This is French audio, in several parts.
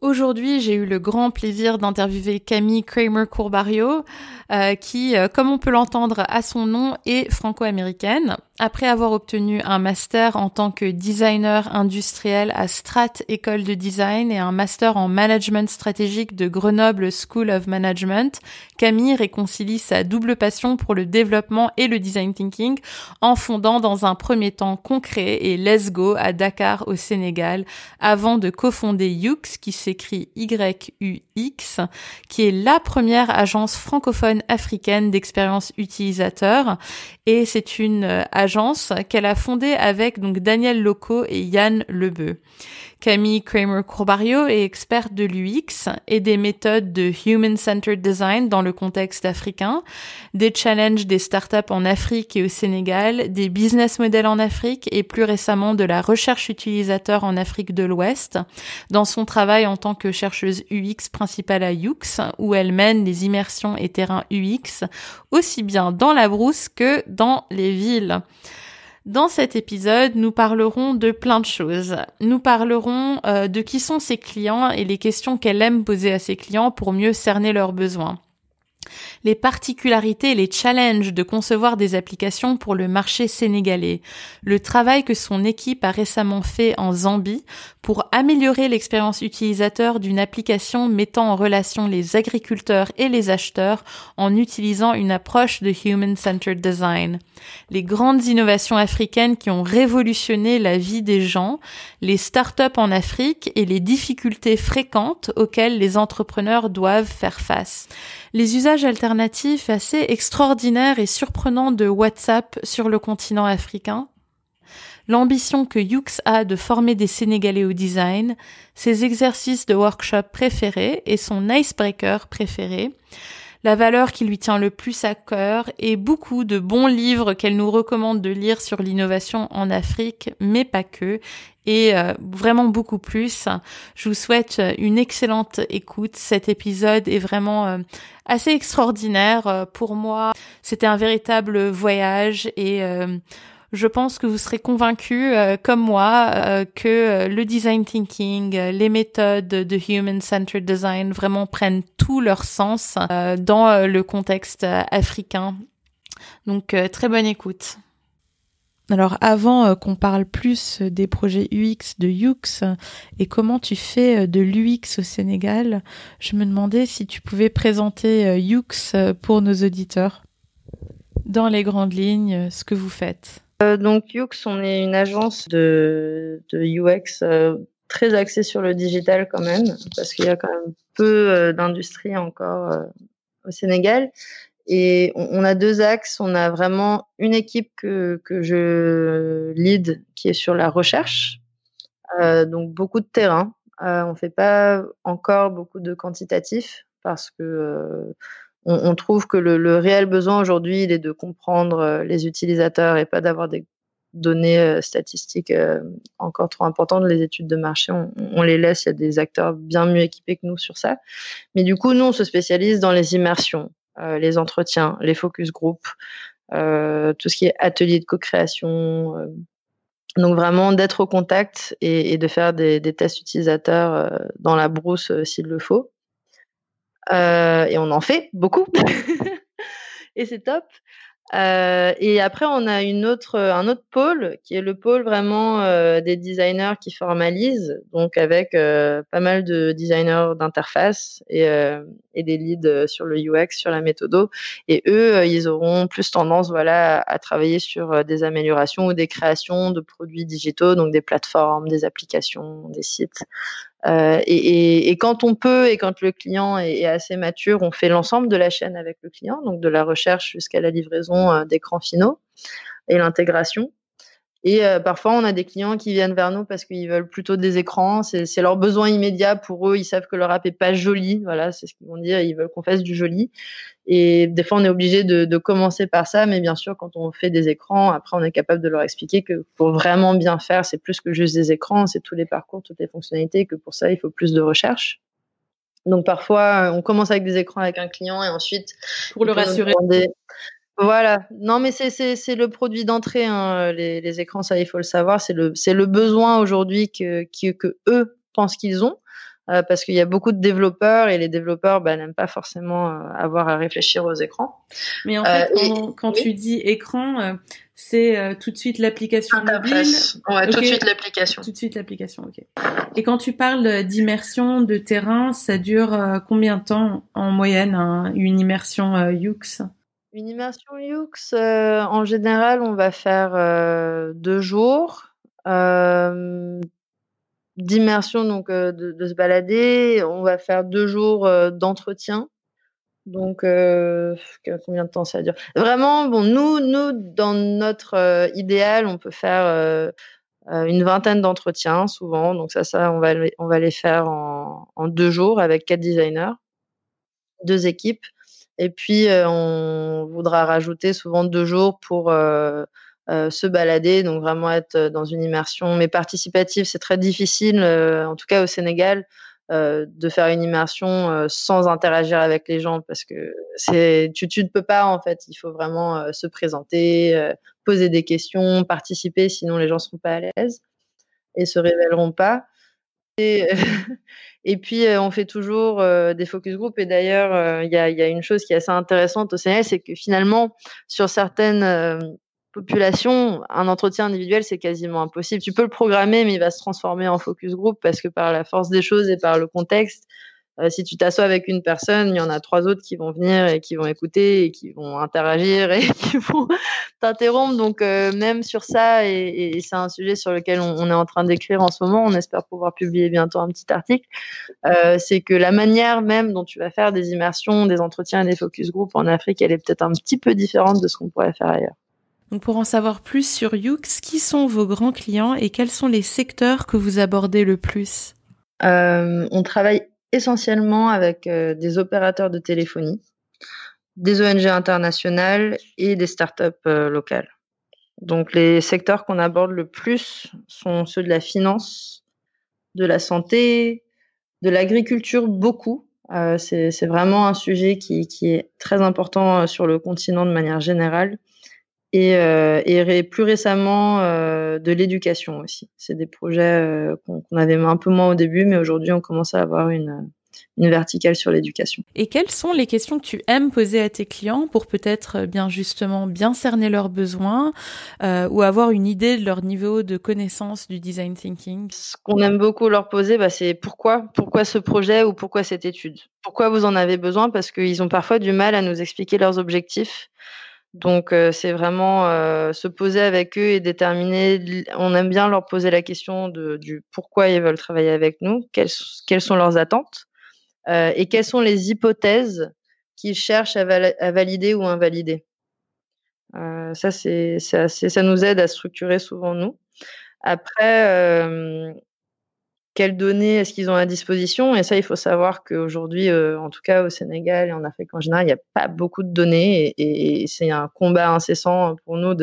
Aujourd'hui, j'ai eu le grand plaisir d'interviewer Camille Kramer-Courbario, euh, qui, euh, comme on peut l'entendre à son nom, est franco-américaine. Après avoir obtenu un master en tant que designer industriel à Strat École de Design et un master en management stratégique de Grenoble School of Management, Camille réconcilie sa double passion pour le développement et le design thinking en fondant dans un premier temps concret et Let's Go à Dakar au Sénégal avant de cofonder Yux qui s'écrit Y-U-X qui est la première agence francophone africaine d'expérience utilisateur et c'est une agence qu'elle a fondée avec Daniel Loco et Yann Lebeu. Camille Kramer-Courbario est experte de l'UX et des méthodes de Human-Centered Design dans le contexte africain, des challenges des startups en Afrique et au Sénégal, des business models en Afrique et plus récemment de la recherche utilisateur en Afrique de l'Ouest, dans son travail en tant que chercheuse UX principale à UX, où elle mène les immersions et terrains UX aussi bien dans la brousse que dans les villes. Dans cet épisode, nous parlerons de plein de choses. Nous parlerons euh, de qui sont ses clients et les questions qu'elle aime poser à ses clients pour mieux cerner leurs besoins les particularités et les challenges de concevoir des applications pour le marché sénégalais, le travail que son équipe a récemment fait en Zambie pour améliorer l'expérience utilisateur d'une application mettant en relation les agriculteurs et les acheteurs en utilisant une approche de Human-Centered Design, les grandes innovations africaines qui ont révolutionné la vie des gens, les startups en Afrique et les difficultés fréquentes auxquelles les entrepreneurs doivent faire face alternatifs assez extraordinaires et surprenants de WhatsApp sur le continent africain, l'ambition que Yux a de former des Sénégalais au design, ses exercices de workshop préférés et son icebreaker préféré, la valeur qui lui tient le plus à cœur et beaucoup de bons livres qu'elle nous recommande de lire sur l'innovation en Afrique, mais pas que, et euh, vraiment beaucoup plus. Je vous souhaite une excellente écoute. Cet épisode est vraiment euh, assez extraordinaire euh, pour moi. C'était un véritable voyage et je pense que vous serez convaincus, comme moi, que le design thinking, les méthodes de human-centered design vraiment prennent tout leur sens dans le contexte africain. Donc, très bonne écoute. Alors avant euh, qu'on parle plus des projets UX de Yux et comment tu fais euh, de l'UX au Sénégal, je me demandais si tu pouvais présenter euh, Yux pour nos auditeurs. Dans les grandes lignes, ce que vous faites. Donc Yux, on est une agence de, UX très axée sur le digital quand même, parce qu'il y a quand même peu d'industrie encore au Sénégal. Et on, a deux axes. On a vraiment une équipe que, que je lead qui est sur la recherche, euh, donc beaucoup de terrain. Euh, on fait pas encore beaucoup de quantitatif parce que euh, on, on, trouve que le, le réel besoin aujourd'hui, il est de comprendre euh, les utilisateurs et pas d'avoir des données euh, statistiques encore trop importantes. Les études de marché, on, on, les laisse. Il y a des acteurs bien mieux équipés que nous sur ça. Mais du coup, nous, on se spécialise dans les immersions. Euh, les entretiens, les focus group, euh, tout ce qui est atelier de co-création. Euh. donc vraiment d'être au contact et, de faire des, tests utilisateurs dans la brousse s'il le faut. Et on en fait beaucoup. et c'est top. Euh, et après, on a un autre pôle qui est le pôle vraiment euh, des designers qui formalisent, donc avec euh, pas mal de designers d'interface et, euh, et, des leads sur le UX, sur la méthodo. Et eux, ils auront plus tendance, voilà, à, travailler sur des améliorations ou des créations de produits digitaux, donc des plateformes, des applications, des sites. Euh, et, et, et, quand on peut et quand le client est, est assez mature, on fait l'ensemble de la chaîne avec le client, donc de la recherche jusqu'à la livraison euh, d'écrans finaux et l'intégration. Et euh, parfois, on a des clients qui viennent vers nous parce qu'ils veulent plutôt des écrans. C'est leur besoin immédiat pour eux. Ils savent que leur app est pas jolie. Voilà, c'est ce qu'ils vont dire. Ils veulent qu'on fasse du joli. Et des fois, on est obligé de, de, commencer par ça. Mais bien sûr, quand on fait des écrans, après, on est capable de leur expliquer que pour vraiment bien faire, c'est plus que juste des écrans. C'est tous les parcours, toutes les fonctionnalités. Que pour ça, il faut plus de recherche. Donc parfois, on commence avec des écrans avec un client et ensuite, pour le rassurer. Voilà. Non, mais c'est le produit d'entrée, hein, les, les, écrans, ça il faut le savoir. C'est le, le besoin aujourd'hui que, que, que, eux pensent qu'ils ont. Euh, parce qu'il y a beaucoup de développeurs et les développeurs bah, n'aiment pas forcément euh, avoir à réfléchir aux écrans. Mais en fait, euh, quand, quand tu dis écran, c'est tout de suite l'application mobile. Ouais, tout de suite l'application. Tout de suite l'application, ok. Et quand tu parles d'immersion de terrain, ça dure combien de temps en moyenne hein, une immersion UX une immersion UX, euh, en général, on va faire deux jours d'immersion, donc de, se balader. On va faire deux jours d'entretien. Donc, combien de temps ça dure? Vraiment, bon, nous, nous, dans notre idéal, on peut faire une vingtaine d'entretiens souvent. Donc ça, ça, on va, on va les faire en deux jours avec quatre designers, deux équipes. Et puis, euh, on voudra rajouter souvent deux jours pour euh, euh, se balader, donc vraiment être dans une immersion. Mais participative, c'est très difficile, en tout cas au Sénégal, de faire une immersion sans interagir avec les gens parce que tu, ne peux pas en fait. Il faut vraiment se présenter, poser des questions, participer, sinon les gens seront pas à l'aise et se révéleront pas. Et, et puis, euh, on fait toujours euh, des focus group. Et d'ailleurs, euh, il y, a, une chose qui est assez intéressante au Sénégal, c'est que finalement, sur certaines populations, un entretien individuel, c'est quasiment impossible. Tu peux le programmer, mais il va se transformer en focus group parce que par la force des choses et par le contexte, euh, si tu t'assois avec une personne, il y en a trois autres qui vont venir et qui vont écouter et qui vont interagir et qui vont t'interrompre. Donc euh, même sur ça, et, c'est un sujet sur lequel on, est en train d'écrire en ce moment, on espère pouvoir publier bientôt un petit article, euh, c'est que la manière même dont tu vas faire des immersions, des entretiens et des focus group en Afrique, elle est peut-être un petit peu différente de ce qu'on pourrait faire ailleurs. Donc pour en savoir plus sur Yux, qui sont vos grands clients et quels sont les secteurs que vous abordez le plus? On travaille essentiellement avec euh, des opérateurs de téléphonie, des ONG internationales et des startups euh, locales. Donc les secteurs qu'on aborde le plus sont ceux de la finance, de la santé, de l'agriculture beaucoup. Euh, c'est vraiment un sujet qui, qui, est très important sur le continent de manière générale et, euh, et plus récemment euh, de l'éducation aussi. C'est des projets euh, qu'on avait un peu moins au début, mais aujourd'hui on commence à avoir une, une verticale sur l'éducation. Et quelles sont les questions que tu aimes poser à tes clients pour peut-être bien justement bien cerner leurs besoins euh, ou avoir une idée de leur niveau de connaissance du design thinking? Ce qu'on aime beaucoup leur poser, bah, c'est pourquoi, pourquoi ce projet ou pourquoi cette étude? Pourquoi vous en avez besoin? Parce qu'ils ont parfois du mal à nous expliquer leurs objectifs. Donc euh, c'est vraiment euh, se poser avec eux et déterminer. On aime bien leur poser la question de, du pourquoi ils veulent travailler avec nous, quelles, sont leurs attentes euh, et quelles sont les hypothèses qu'ils cherchent à, valider ou invalider. Ça c'est ça nous aide à structurer souvent nous. Après quelles données est-ce qu'ils ont à disposition Et ça, il faut savoir qu'aujourd'hui, euh, en tout cas au Sénégal et en Afrique en général, il n'y a pas beaucoup de données et, c'est un combat incessant pour nous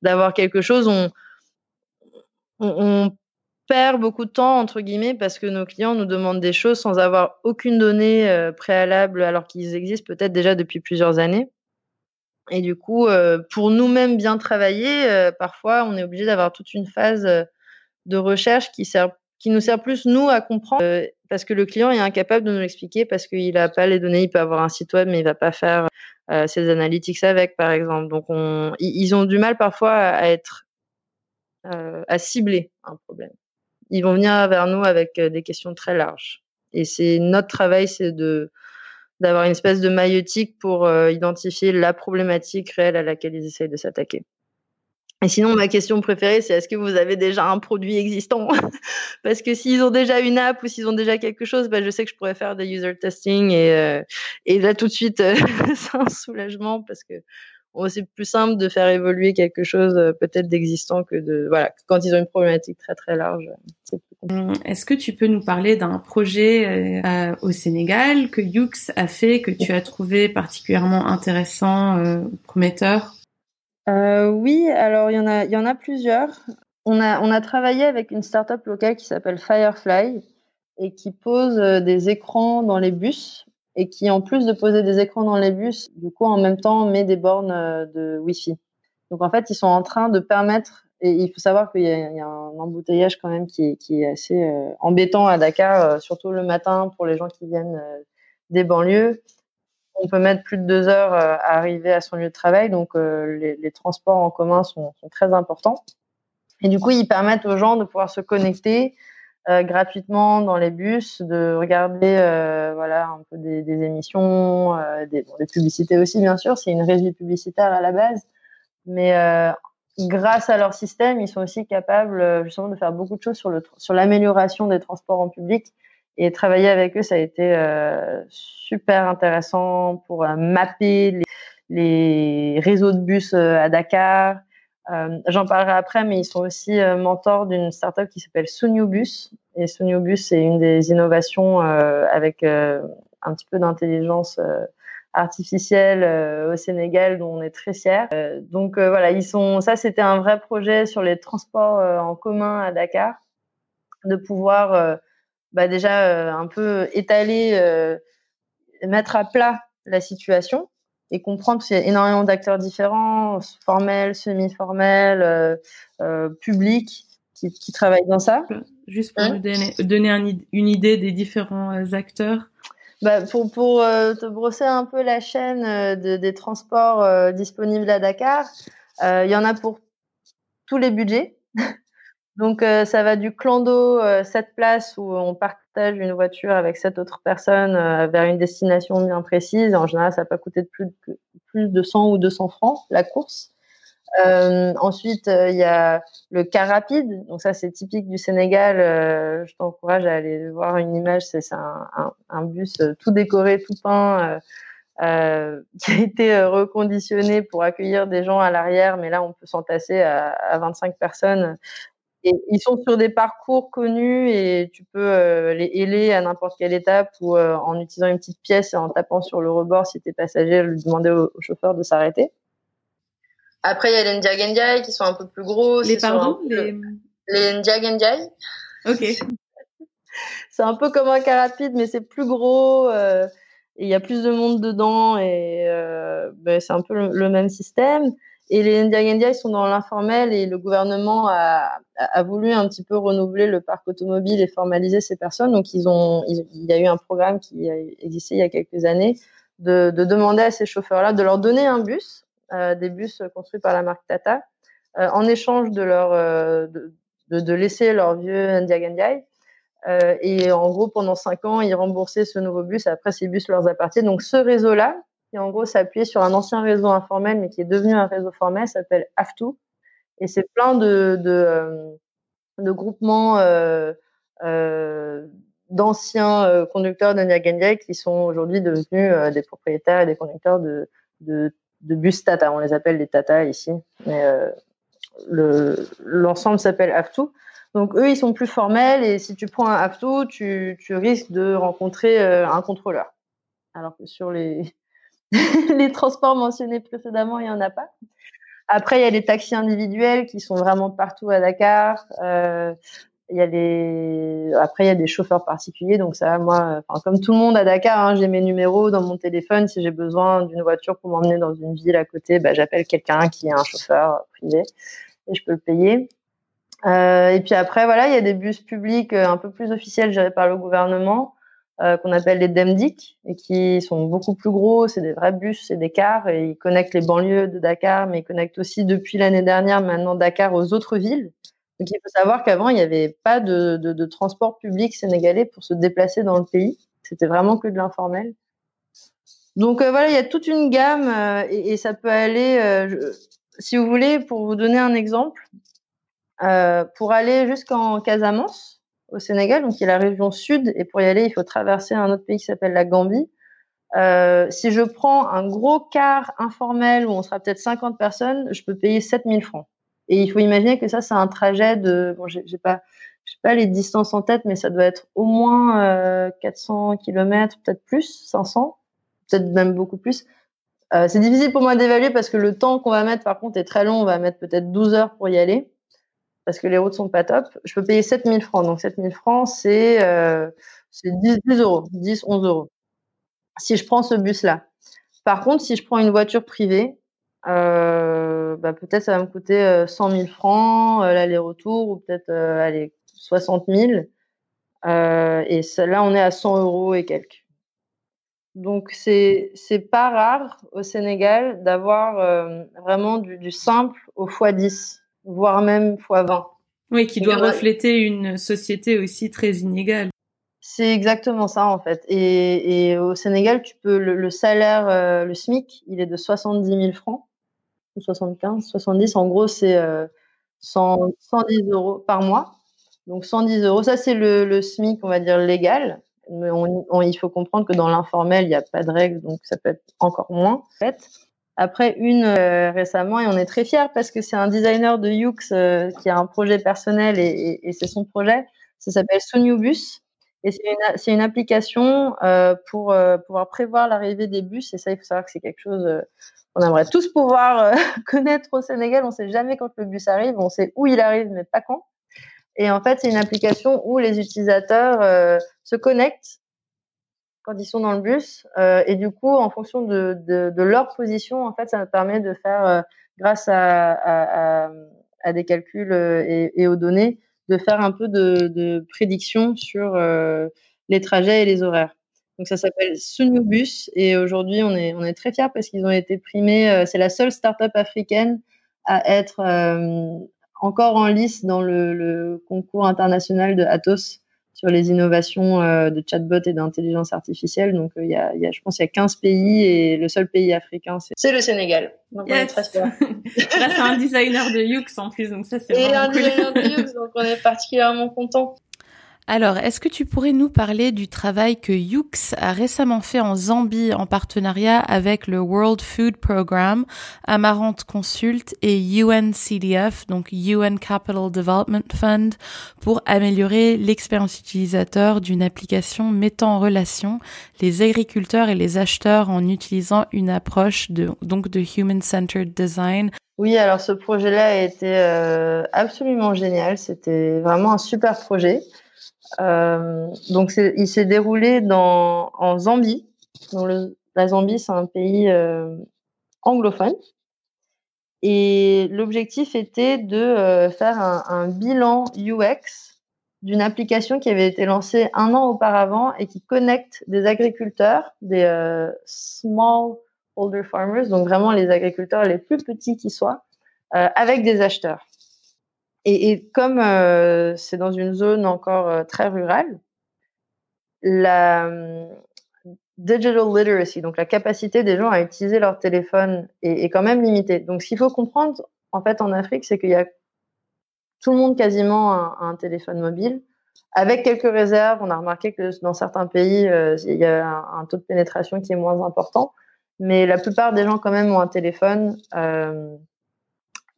d'avoir quelque chose. On, on, perd beaucoup de temps entre guillemets parce que nos clients nous demandent des choses sans avoir aucune donnée euh, préalable alors qu'ils existent peut-être déjà depuis plusieurs années. Et du coup, euh, pour nous-mêmes bien travailler, parfois on est obligé d'avoir toute une phase de recherche qui sert qui nous sert plus nous à comprendre euh, parce que le client est incapable de nous l'expliquer parce qu'il n'a pas les données, il peut avoir un site web mais il va pas faire euh, ses analytics avec par exemple. Donc on, ils ont du mal parfois à être euh, à cibler un problème. Ils vont venir vers nous avec des questions très larges et c'est notre travail, c'est de d'avoir une espèce de maïotique pour identifier la problématique réelle à laquelle ils essayent de s'attaquer. Et sinon, ma question préférée, c'est est-ce que vous avez déjà un produit existant? Parce que s'ils ont déjà une app ou s'ils ont déjà quelque chose, bah, je sais que je pourrais faire des user testing et, euh, et là tout de suite, euh, c'est un soulagement parce que c'est plus simple de faire évoluer quelque chose euh, peut-être d'existant que de voilà quand ils ont une problématique très très large. Hum, est-ce que tu peux nous parler d'un projet euh, au Sénégal que Yux a fait que tu as trouvé particulièrement intéressant, euh, prometteur? Oui, alors il y en a plusieurs. On a travaillé avec une start-up locale qui s'appelle Firefly et qui pose des écrans dans les bus et qui, en plus de poser des écrans dans les bus, du coup, en même temps, met des bornes euh, de Wi-Fi. Donc, en fait, ils sont en train de permettre, et il faut savoir qu'il y, a un embouteillage quand même qui, est assez euh, embêtant à Dakar, euh, surtout le matin pour les gens qui viennent des banlieues. On peut mettre plus de deux heures à arriver à son lieu de travail, donc les, les, transports en commun sont, très importants. Et du coup, ils permettent aux gens de pouvoir se connecter, euh, gratuitement dans les bus, de regarder euh, voilà un peu des, émissions, euh, des, publicités aussi bien sûr. C'est une régie publicitaire à la base, mais grâce à leur système, ils sont aussi capables justement de faire beaucoup de choses sur l'amélioration des transports en public. Et travailler avec eux, ça a été super intéressant pour mapper les, réseaux de bus à Dakar, euh, j'en parlerai après, mais ils sont aussi euh, mentors d'une startup qui s'appelle Suniobus. Et Suniobus, c'est une des innovations euh, avec un petit peu d'intelligence artificielle au Sénégal dont on est très fiers. donc voilà, ils sont. Ça, c'était un vrai projet sur les transports en commun à Dakar, de pouvoir bah, déjà un peu étaler, mettre à plat la situation et comprendre qu'il y a énormément d'acteurs différents, formels, semi-formels, euh, euh, publics, qui, qui, travaillent dans ça. Juste pour hein me donner, donner une idée des différents euh, acteurs. Bah, pour pour euh, te brosser un peu la chaîne euh, de, des transports disponibles à Dakar, il y en a pour tous les budgets. Donc ça va du clando, 7 places où on partage une voiture avec sept autres personnes vers une destination bien précise. En général, ça va pas coûter plus de, plus de 100 ou 200 francs la course. Euh, ensuite, il y a le car rapide. Donc ça, c'est typique du Sénégal. Euh, je t'encourage à aller voir une image. C'est un, bus tout décoré, tout peint, euh, qui a été reconditionné pour accueillir des gens à l'arrière. Mais là, on peut s'entasser à 25 personnes et ils sont sur des parcours connus et tu peux euh, les héler à n'importe quelle étape ou euh, en utilisant une petite pièce et en tapant sur le rebord si tu es passager, lui demander au, chauffeur de s'arrêter. Après, il y a les Ndiagendjai qui sont un peu plus gros. Les pardon Les, les. Ok. c'est un peu comme un car rapide, mais c'est plus gros. Euh, et il y a plus de monde dedans et euh, ben, c'est un peu le, le même système. Et les ils sont dans l'informel et le gouvernement a, voulu un petit peu renouveler le parc automobile et formaliser ces personnes. Donc, il y a eu un programme qui a existé il y a quelques années de, de demander à ces chauffeurs-là de leur donner un bus, euh, des bus construits par la marque Tata, euh, en échange de leur, euh, de, laisser leur vieux. Euh, et en gros, pendant cinq ans, ils remboursaient ce nouveau bus. Après, ces bus leur appartiennent. Donc, ce réseau-là, qui en gros s'appuyait sur un ancien réseau informel, mais qui est devenu un réseau formel, s'appelle AFTU. Et c'est plein de, de, euh, groupements euh, euh, d'anciens conducteurs de Niagara qui sont aujourd'hui devenus des propriétaires et des conducteurs de, de, de, bus Tata. On les appelle les Tata ici. Mais l'ensemble s'appelle AFTU. Donc eux, ils sont plus formels et si tu prends un AFTU, tu, tu risques de rencontrer un contrôleur. Alors que sur les, les transports mentionnés précédemment, il n'y en a pas. Après, il y a les taxis individuels qui sont vraiment partout à Dakar. Euh. Après, il y a des chauffeurs particuliers. Donc ça, moi, comme tout le monde à Dakar, hein, j'ai mes numéros dans mon téléphone. Si j'ai besoin d'une voiture pour m'emmener dans une ville à côté, bah, j'appelle quelqu'un qui est un chauffeur privé et je peux le payer. Euh, et puis après, voilà, il y a des bus publics euh, un peu plus officiels gérés par le gouvernement. Euh, qu'on appelle les DEMDIC et qui sont beaucoup plus gros. C'est des vrais bus, c'est des cars et ils connectent les banlieues de Dakar, mais ils connectent aussi depuis l'année dernière maintenant Dakar aux autres villes. Donc il faut savoir qu'avant il n'y avait pas de, transport public sénégalais pour se déplacer dans le pays. C'était vraiment que de l'informel. Donc euh, voilà, il y a toute une gamme euh, et, ça peut aller, si vous voulez, pour vous donner un exemple, pour aller jusqu'en Casamance au Sénégal, donc y a la région sud, et pour y aller, il faut traverser un autre pays qui s'appelle la Gambie. Euh, si je prends un gros car informel où on sera peut-être 50 personnes, je peux payer 7000 francs. Et il faut imaginer que ça, c'est un trajet de, bon, je sais pas les distances en tête, mais ça doit être au moins euh, 400 km, peut-être plus, 500, peut-être même beaucoup plus. Euh, c'est difficile pour moi d'évaluer parce que le temps qu'on va mettre, par contre, est très long. On va mettre peut-être 12 heures pour y aller parce que les routes sont pas top. Je peux payer 7000 francs. Donc 7000 francs, c'est euh, 10, 10 euros, 10, 11 euros. Si je prends ce bus-là. Par contre, si je prends une voiture privée, euh, bah, peut-être ça va me coûter 100 euh, 000 francs euh, l'aller-retour ou peut-être euh, allez 60 000. Euh, et là, on est à 100 euros et quelques. Donc c'est pas rare au Sénégal d'avoir euh, vraiment du, du, simple au x10, voire même x20. Oui, qui doit refléter une société aussi très inégale. C'est exactement ça en fait. Et, et au Sénégal, tu peux le, le salaire, euh, le SMIC, il est de 70 000 francs ou 75, 70. En gros, c'est euh, 100, 110 euros par mois. Donc 110 euros, ça c'est le, le SMIC, on va dire légal mais on, on, il faut comprendre que dans l'informel, il n'y a pas de règles, donc ça peut être encore moins. En fait. Après une euh, récemment, et on est très fiers parce que c'est un designer de Yux euh, qui a un projet personnel et, c'est son projet. Ça s'appelle Soniubus. Et c'est une, application euh, pour pouvoir prévoir l'arrivée des bus. Et ça, il faut savoir que c'est quelque chose qu'on aimerait tous pouvoir connaître au Sénégal. On ne sait jamais quand le bus arrive. On sait où il arrive, mais pas quand. Et en fait, c'est une application où les utilisateurs se connectent quand ils sont dans le bus. Euh, et du coup, en fonction de, de, leur position, en fait, ça me permet de faire, euh, grâce à, à, des calculs euh, et, aux données, de faire un peu de, de prédiction sur les trajets et les horaires. Donc ça s'appelle Sunubus et aujourd'hui on est on est très fiers parce qu'ils ont été primés. C'est la seule start-up africaine à être encore en lice dans le, le, concours international de Atos sur les innovations euh, de chatbot et d'intelligence artificielle. Donc, il euh, y, a, y, a, je pense qu'il y a 15 pays et le seul pays africain, c'est le Sénégal. Donc, yes. on est très fiers. Là, c'est un designer de Yux en plus, donc ça, c'est Et un cool. designer de Yux, donc on est particulièrement content. Alors, est-ce que tu pourrais nous parler du travail que Yux a récemment fait en Zambie en partenariat avec le World Food Programme, Amarante Consult et UNCDF, donc UN Capital Development Fund, pour améliorer l'expérience utilisateur d'une application mettant en relation les agriculteurs et les acheteurs en utilisant une approche de, donc de human-centered design? Oui, alors ce projet-là a été euh, absolument génial. C'était vraiment un super projet. Euh, donc il s'est déroulé en Zambie. La Zambie, c'est un pays euh, anglophone. Et l'objectif était de euh, faire un, bilan UX d'une application qui avait été lancée un an auparavant et qui connecte des agriculteurs, des euh, small holder farmers, donc vraiment les agriculteurs les plus petits qui soient, avec des acheteurs. Et, comme euh, c'est dans une zone encore euh, très rurale, la euh, digital literacy, donc la capacité des gens à utiliser leur téléphone, est, quand même limitée. Donc, ce qu'il faut comprendre, en fait, en Afrique, c'est qu'il y a tout le monde quasiment un, téléphone mobile. Avec quelques réserves, on a remarqué que dans certains pays, euh, il y a un, taux de pénétration qui est moins important, mais la plupart des gens quand même ont un téléphone.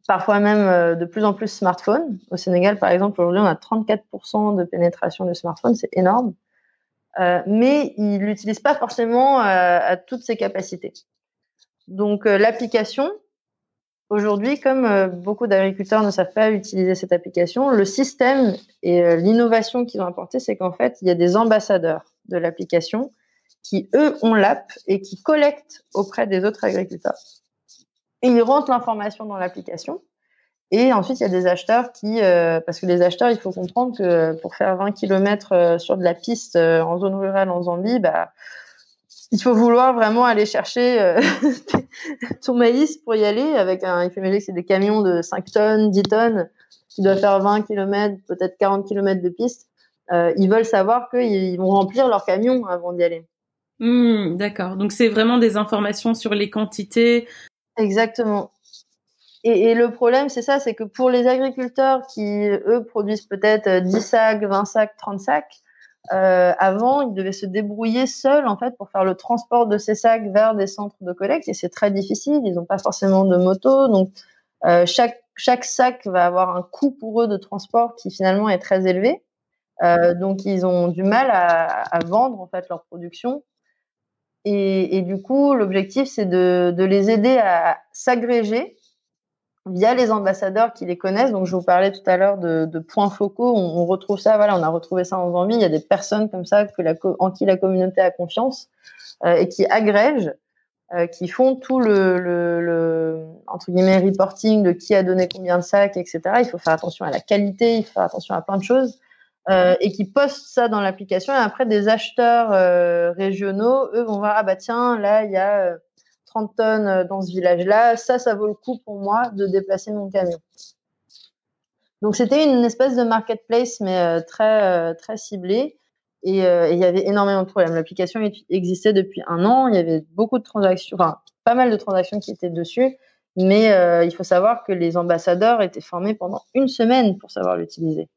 Parfois même euh, de plus en plus smartphones. Au Sénégal, par exemple, aujourd'hui, on a 34% de pénétration de smartphones, c'est énorme. Euh, mais ils l'utilisent pas forcément à, à, toutes ses capacités. Donc euh, l'application, aujourd'hui, comme euh, beaucoup d'agriculteurs ne savent pas utiliser cette application, le système et euh, l'innovation qu'ils ont apporté, c'est qu'en fait, il y a des ambassadeurs de l'application qui, eux, ont l'app et qui collectent auprès des autres agriculteurs et ils rentrent l'information dans l'application. Et ensuite, il y a des acheteurs qui, euh, parce que les acheteurs, il faut comprendre que pour faire 20 km euh, sur de la piste euh, en zone rurale en Zambie, bah, il faut vouloir vraiment aller chercher euh, ton maïs pour y aller. Avec un, il faut imaginer que c'est des camions de 5 tonnes, 10 tonnes, qui doivent faire 20 km, peut-être 40 km de piste. Euh, ils veulent savoir qu'ils vont remplir leur camion avant d'y aller. Mmh, D'accord. Donc c'est vraiment des informations sur les quantités, Exactement. Et, le problème, c'est ça, c'est que pour les agriculteurs qui, eux, produisent peut-être 10 sacs, 20 sacs, 30 sacs, euh, avant, ils devaient se débrouiller seuls en fait pour faire le transport de ces sacs vers des centres de collecte et c'est très difficile. Ils n'ont pas forcément de moto, donc euh, chaque chaque sac va avoir un coût pour eux de transport qui finalement est très élevé. Euh, donc ils ont du mal à, à, vendre en fait leur production. Et, du coup, l'objectif c'est de, les aider à s'agréger via les ambassadeurs qui les connaissent. Donc, je vous parlais tout à l'heure de, points focaux. On, retrouve ça, voilà, on a retrouvé ça en Zambie. Il y a des personnes comme ça en qui la communauté a confiance euh, et qui agrègent, euh, qui font tout le, le, entre guillemets reporting de qui a donné combien de sacs, etc. Il faut faire attention à la qualité, il faut faire attention à plein de choses. Euh, et qui postent ça dans l'application. Et après, des acheteurs euh, régionaux, eux, vont voir, ah bah tiens, là, il y a euh, 30 tonnes euh, dans ce village-là, ça, ça vaut le coup pour moi de déplacer mon camion. Donc c'était une espèce de marketplace, mais très très ciblée. Et il y avait énormément de problèmes. L'application existait depuis un an. Il y avait beaucoup de transactions, enfin pas mal de transactions qui étaient dessus. Mais il faut savoir que les ambassadeurs étaient formés pendant une semaine pour savoir l'utiliser.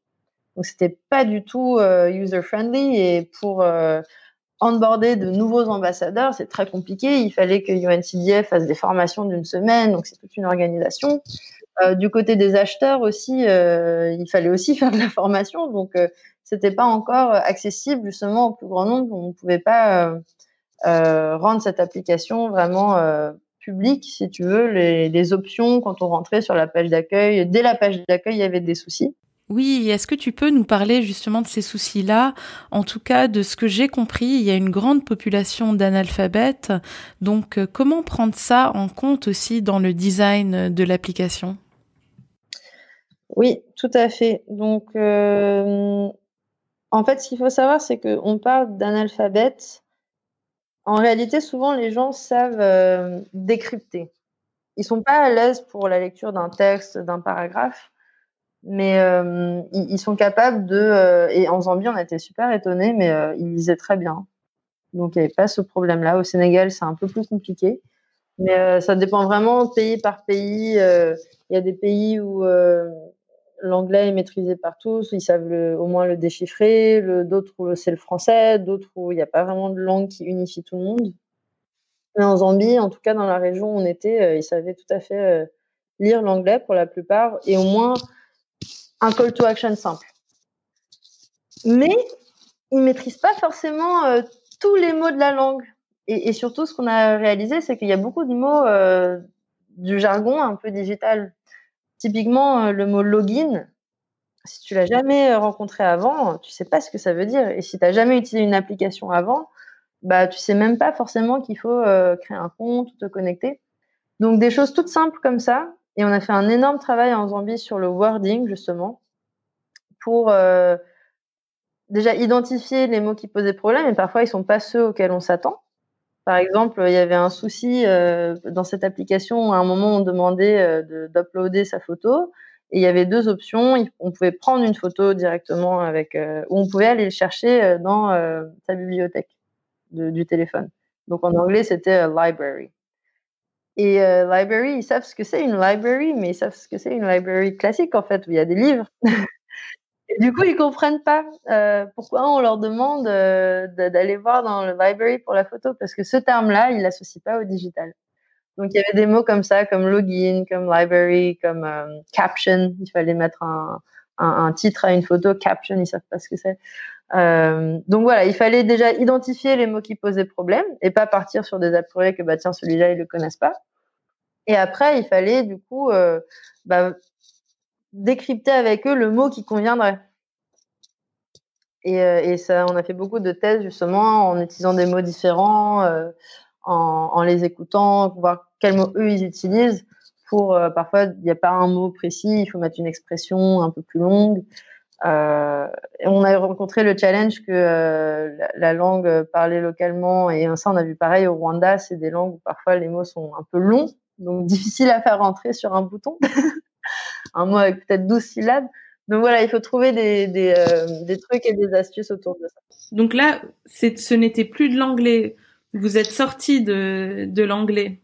Donc c'était pas du tout euh, user friendly et pour euh, onboarder de nouveaux ambassadeurs, c'est très compliqué. Il fallait que UNCDF fasse des formations d'une semaine, donc c'est toute une organisation. Euh, du côté des acheteurs aussi, euh, il fallait aussi faire de la formation, donc c'était pas encore accessible justement au plus grand nombre. On ne pouvait pas rendre cette application vraiment publique, si tu veux. Les options quand on rentrait sur la page d'accueil, dès la page d'accueil, il y avait des soucis. Oui, est-ce que tu peux nous parler justement de ces soucis-là? En tout cas, de ce que j'ai compris, il y a une grande population d'analphabètes. Donc, euh, comment prendre ça en compte aussi dans le design de l'application? Oui, tout à fait. Donc, euh, en fait, ce qu'il faut savoir, c'est qu'on parle d'analphabètes. En réalité, souvent, les gens savent euh, décrypter. Ils sont pas à l'aise pour la lecture d'un texte, d'un paragraphe mais euh, ils, sont capables de euh, et en Zambie on été super étonnés mais euh, ils lisaient très bien. Donc il n'y avait pas ce problème là au Sénégal c'est un peu plus compliqué. Mais ça dépend vraiment pays par pays. Il y a des pays où l'anglais est maîtrisé par tous ils savent au moins le déchiffrer. D'autres où c'est le français. D'autres où il n'y a pas vraiment de langue qui unifie tout le monde. Mais en Zambie en tout cas dans la région où on était ils savaient tout à fait lire l'anglais pour la plupart. Et au moins un call to action simple. Mais ils maîtrisent pas forcément euh, tous les mots de la langue. Et, surtout, ce qu'on a réalisé, c'est qu'il y a beaucoup de mots euh, du jargon un peu digital. Typiquement, euh, le mot login, si tu l'as jamais rencontré avant, tu sais pas ce que ça veut dire. Et si tu n'as jamais utilisé une application avant, bah tu sais même pas forcément qu'il faut créer un compte ou te connecter. Donc des choses toutes simples comme ça, et on a fait un énorme travail en Zambie sur le wording, justement, pour euh, déjà identifier les mots qui posaient problème, et parfois ils sont pas ceux auxquels on s'attend. Par exemple, il y avait un souci euh, dans cette application. À un moment, on demandait euh, d'uploader sa photo, et il y avait deux options. On pouvait prendre une photo directement avec, ou on pouvait aller le chercher dans sa bibliothèque du téléphone. Donc en anglais, c'était library. Et euh, library, ils savent ce que c'est une library, mais ils savent ce que c'est une library classique en fait, où il y a des livres. du coup, ils comprennent pas euh, pourquoi on leur demande euh, d'aller voir dans le library pour la photo, parce que ce terme-là, ils l'associent pas au digital. Donc il y avait des mots comme ça, comme login, comme library, comme caption. Il fallait mettre un, un, titre à une photo, caption, ils savent pas ce que c'est. Euh, donc voilà, il fallait déjà identifier les mots qui posaient problème et pas partir sur des appareils que bah tiens celui-là ils le connaissent pas. Et après il fallait du coup euh, bah, décrypter avec eux le mot qui conviendrait. Et, euh, et, ça, on a fait beaucoup de tests justement en utilisant des mots différents, en, les écoutant, voir quels mots eux ils utilisent. Pour parfois il n'y a pas un mot précis, il faut mettre une expression un peu plus longue. Euh, on a rencontré le challenge que euh, la, la, langue parlée localement, et ça on a vu pareil au Rwanda, c'est des langues où parfois les mots sont un peu longs, donc difficile à faire rentrer sur un bouton. un mot avec peut-être 12 syllabes. Donc voilà, il faut trouver des, des, euh, des, trucs et des astuces autour de ça. Donc là, ce n'était plus de l'anglais. Vous êtes sorti de, de l'anglais.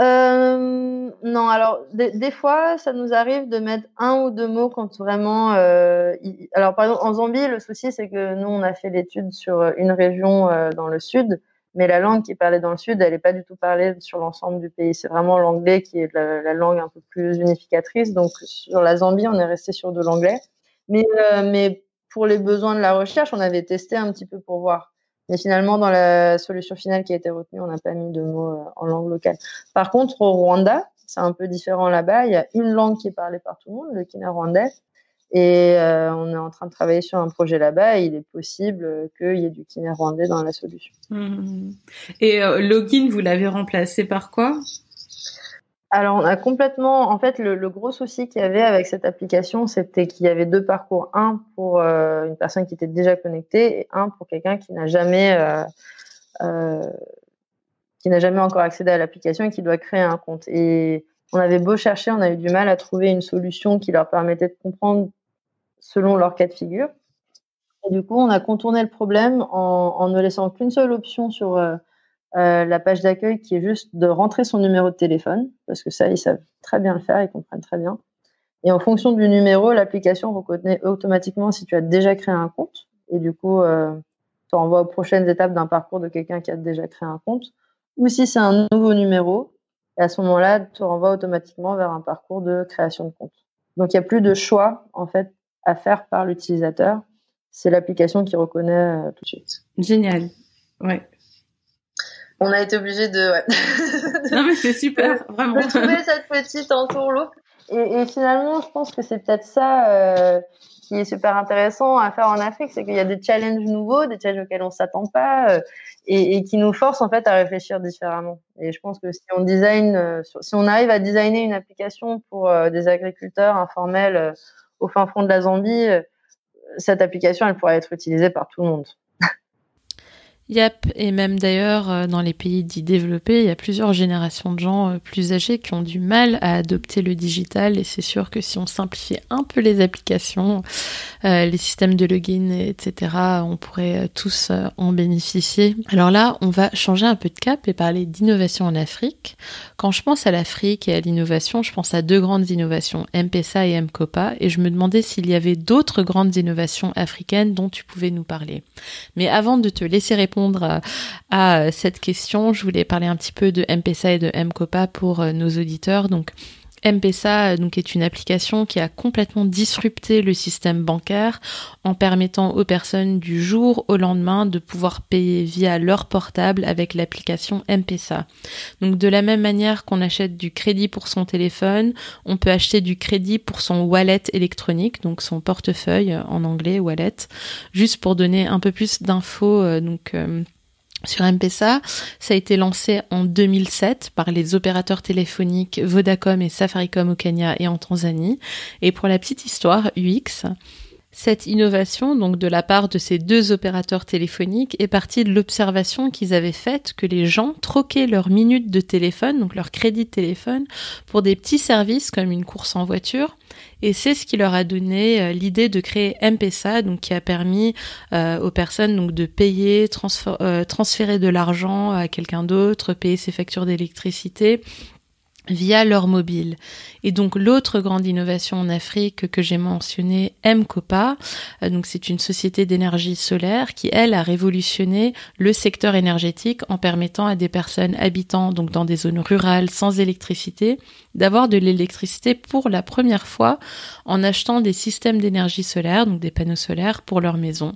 Euh, non, alors des, fois, ça nous arrive de mettre un ou deux mots quand vraiment. Euh, alors, par exemple, en Zambie, le souci, c'est que nous, on a fait l'étude sur une région euh, dans le sud, mais la langue qui est parlée dans le sud, elle n'est pas du tout parlée sur l'ensemble du pays. C'est vraiment l'anglais qui est la, la, langue un peu plus unificatrice. Donc, sur la Zambie, on est resté sur de l'anglais. Mais, euh, mais pour les besoins de la recherche, on avait testé un petit peu pour voir. Mais finalement, dans la solution finale qui a été retenue, on n'a pas mis de mots euh, en langue locale. Par contre, au Rwanda, c'est un peu différent là-bas. Il y a une langue qui est parlée par tout le monde, le kinyarwandais. Et euh, on est en train de travailler sur un projet là-bas et il est possible qu'il y ait du kinyarwandais dans la solution. Mmh. Et euh, Login, vous l'avez remplacé par quoi? Alors, on a complètement, en fait, le, gros souci qu'il y avait avec cette application, c'était qu'il y avait deux parcours. Un pour euh, une personne qui était déjà connectée et un pour quelqu'un qui n'a jamais, euh, euh, jamais encore accédé à l'application et qui doit créer un compte. Et on avait beau chercher, on a eu du mal à trouver une solution qui leur permettait de comprendre selon leur cas de figure. Et du coup, on a contourné le problème en ne laissant qu'une seule option sur euh, la page d'accueil qui est juste de rentrer son numéro de téléphone, parce que ça, ils savent très bien le faire, ils comprennent très bien. Et en fonction du numéro, l'application reconnaît automatiquement si tu as déjà créé un compte. Et du coup, euh, tu envoies aux prochaines étapes d'un parcours de quelqu'un qui a déjà créé un compte. Ou si c'est un nouveau numéro, et à ce moment-là, tu renvoies automatiquement vers un parcours de création de compte. Donc, il n'y a plus de choix, en fait, à faire par l'utilisateur. C'est l'application qui reconnaît euh, tout de suite. Génial. Ouais on a été obligé de. Ouais. non mais c'est super, vraiment. De trouver cette petite entourloupe. Et, et finalement, je pense que c'est peut-être ça euh, qui est super intéressant à faire en Afrique, c'est qu'il y a des challenges nouveaux, des challenges auxquels on s'attend pas, euh, et, et, qui nous forcent en fait à réfléchir différemment. Et je pense que si on design, euh, si on arrive à designer une application pour des agriculteurs informels au fin fond de la Zambie, cette application, elle pourrait être utilisée par tout le monde. Yep, et même d'ailleurs euh, dans les pays dits développés, il y a plusieurs générations de gens euh, plus âgés qui ont du mal à adopter le digital et c'est sûr que si on simplifiait un peu les applications, euh, les systèmes de login, etc., on pourrait tous en bénéficier. Alors là, on va changer un peu de cap et parler d'innovation en Afrique. Quand je pense à l'Afrique et à l'innovation, je pense à deux grandes innovations, M-Pesa et M-Copa, et je me demandais s'il y avait d'autres grandes innovations africaines dont tu pouvais nous parler. Mais avant de te laisser répondre à cette question, je voulais parler un petit peu de M-Pesa et de M-Copa pour euh, nos auditeurs. Donc, M-Pesa donc est une application qui a complètement disrupté le système bancaire en permettant aux personnes du jour au lendemain de pouvoir payer via leur portable avec l'application M-Pesa. Donc de la même manière qu'on achète du crédit pour son téléphone, on peut acheter du crédit pour son wallet électronique, donc son portefeuille en anglais wallet, juste pour donner un peu plus d'infos euh, donc euh, sur M-Pesa. Ça a été lancé en 2007 par les opérateurs téléphoniques Vodacom et Safaricom au Kenya et en Tanzanie. Et pour la petite histoire, UX, cette innovation, donc de la part de ces deux opérateurs téléphoniques, est partie de l'observation qu'ils avaient faite que les gens troquaient leurs minutes de téléphone, donc leur crédit de téléphone, pour des petits services comme une course en voiture. Et c'est ce qui leur a donné euh, l'idée de créer M-Pesa, donc qui a permis euh, aux personnes donc de payer, euh, transférer de l'argent à quelqu'un d'autre, payer ses factures d'électricité via leur mobile. Et donc l'autre grande innovation en Afrique que j'ai mentionnée, M-Copa, euh, donc c'est une société d'énergie solaire qui elle a révolutionné le secteur énergétique en permettant à des personnes habitant donc dans des zones rurales sans électricité d'avoir de l'électricité pour la première fois en achetant des systèmes d'énergie solaire, donc des panneaux solaires pour leur maison.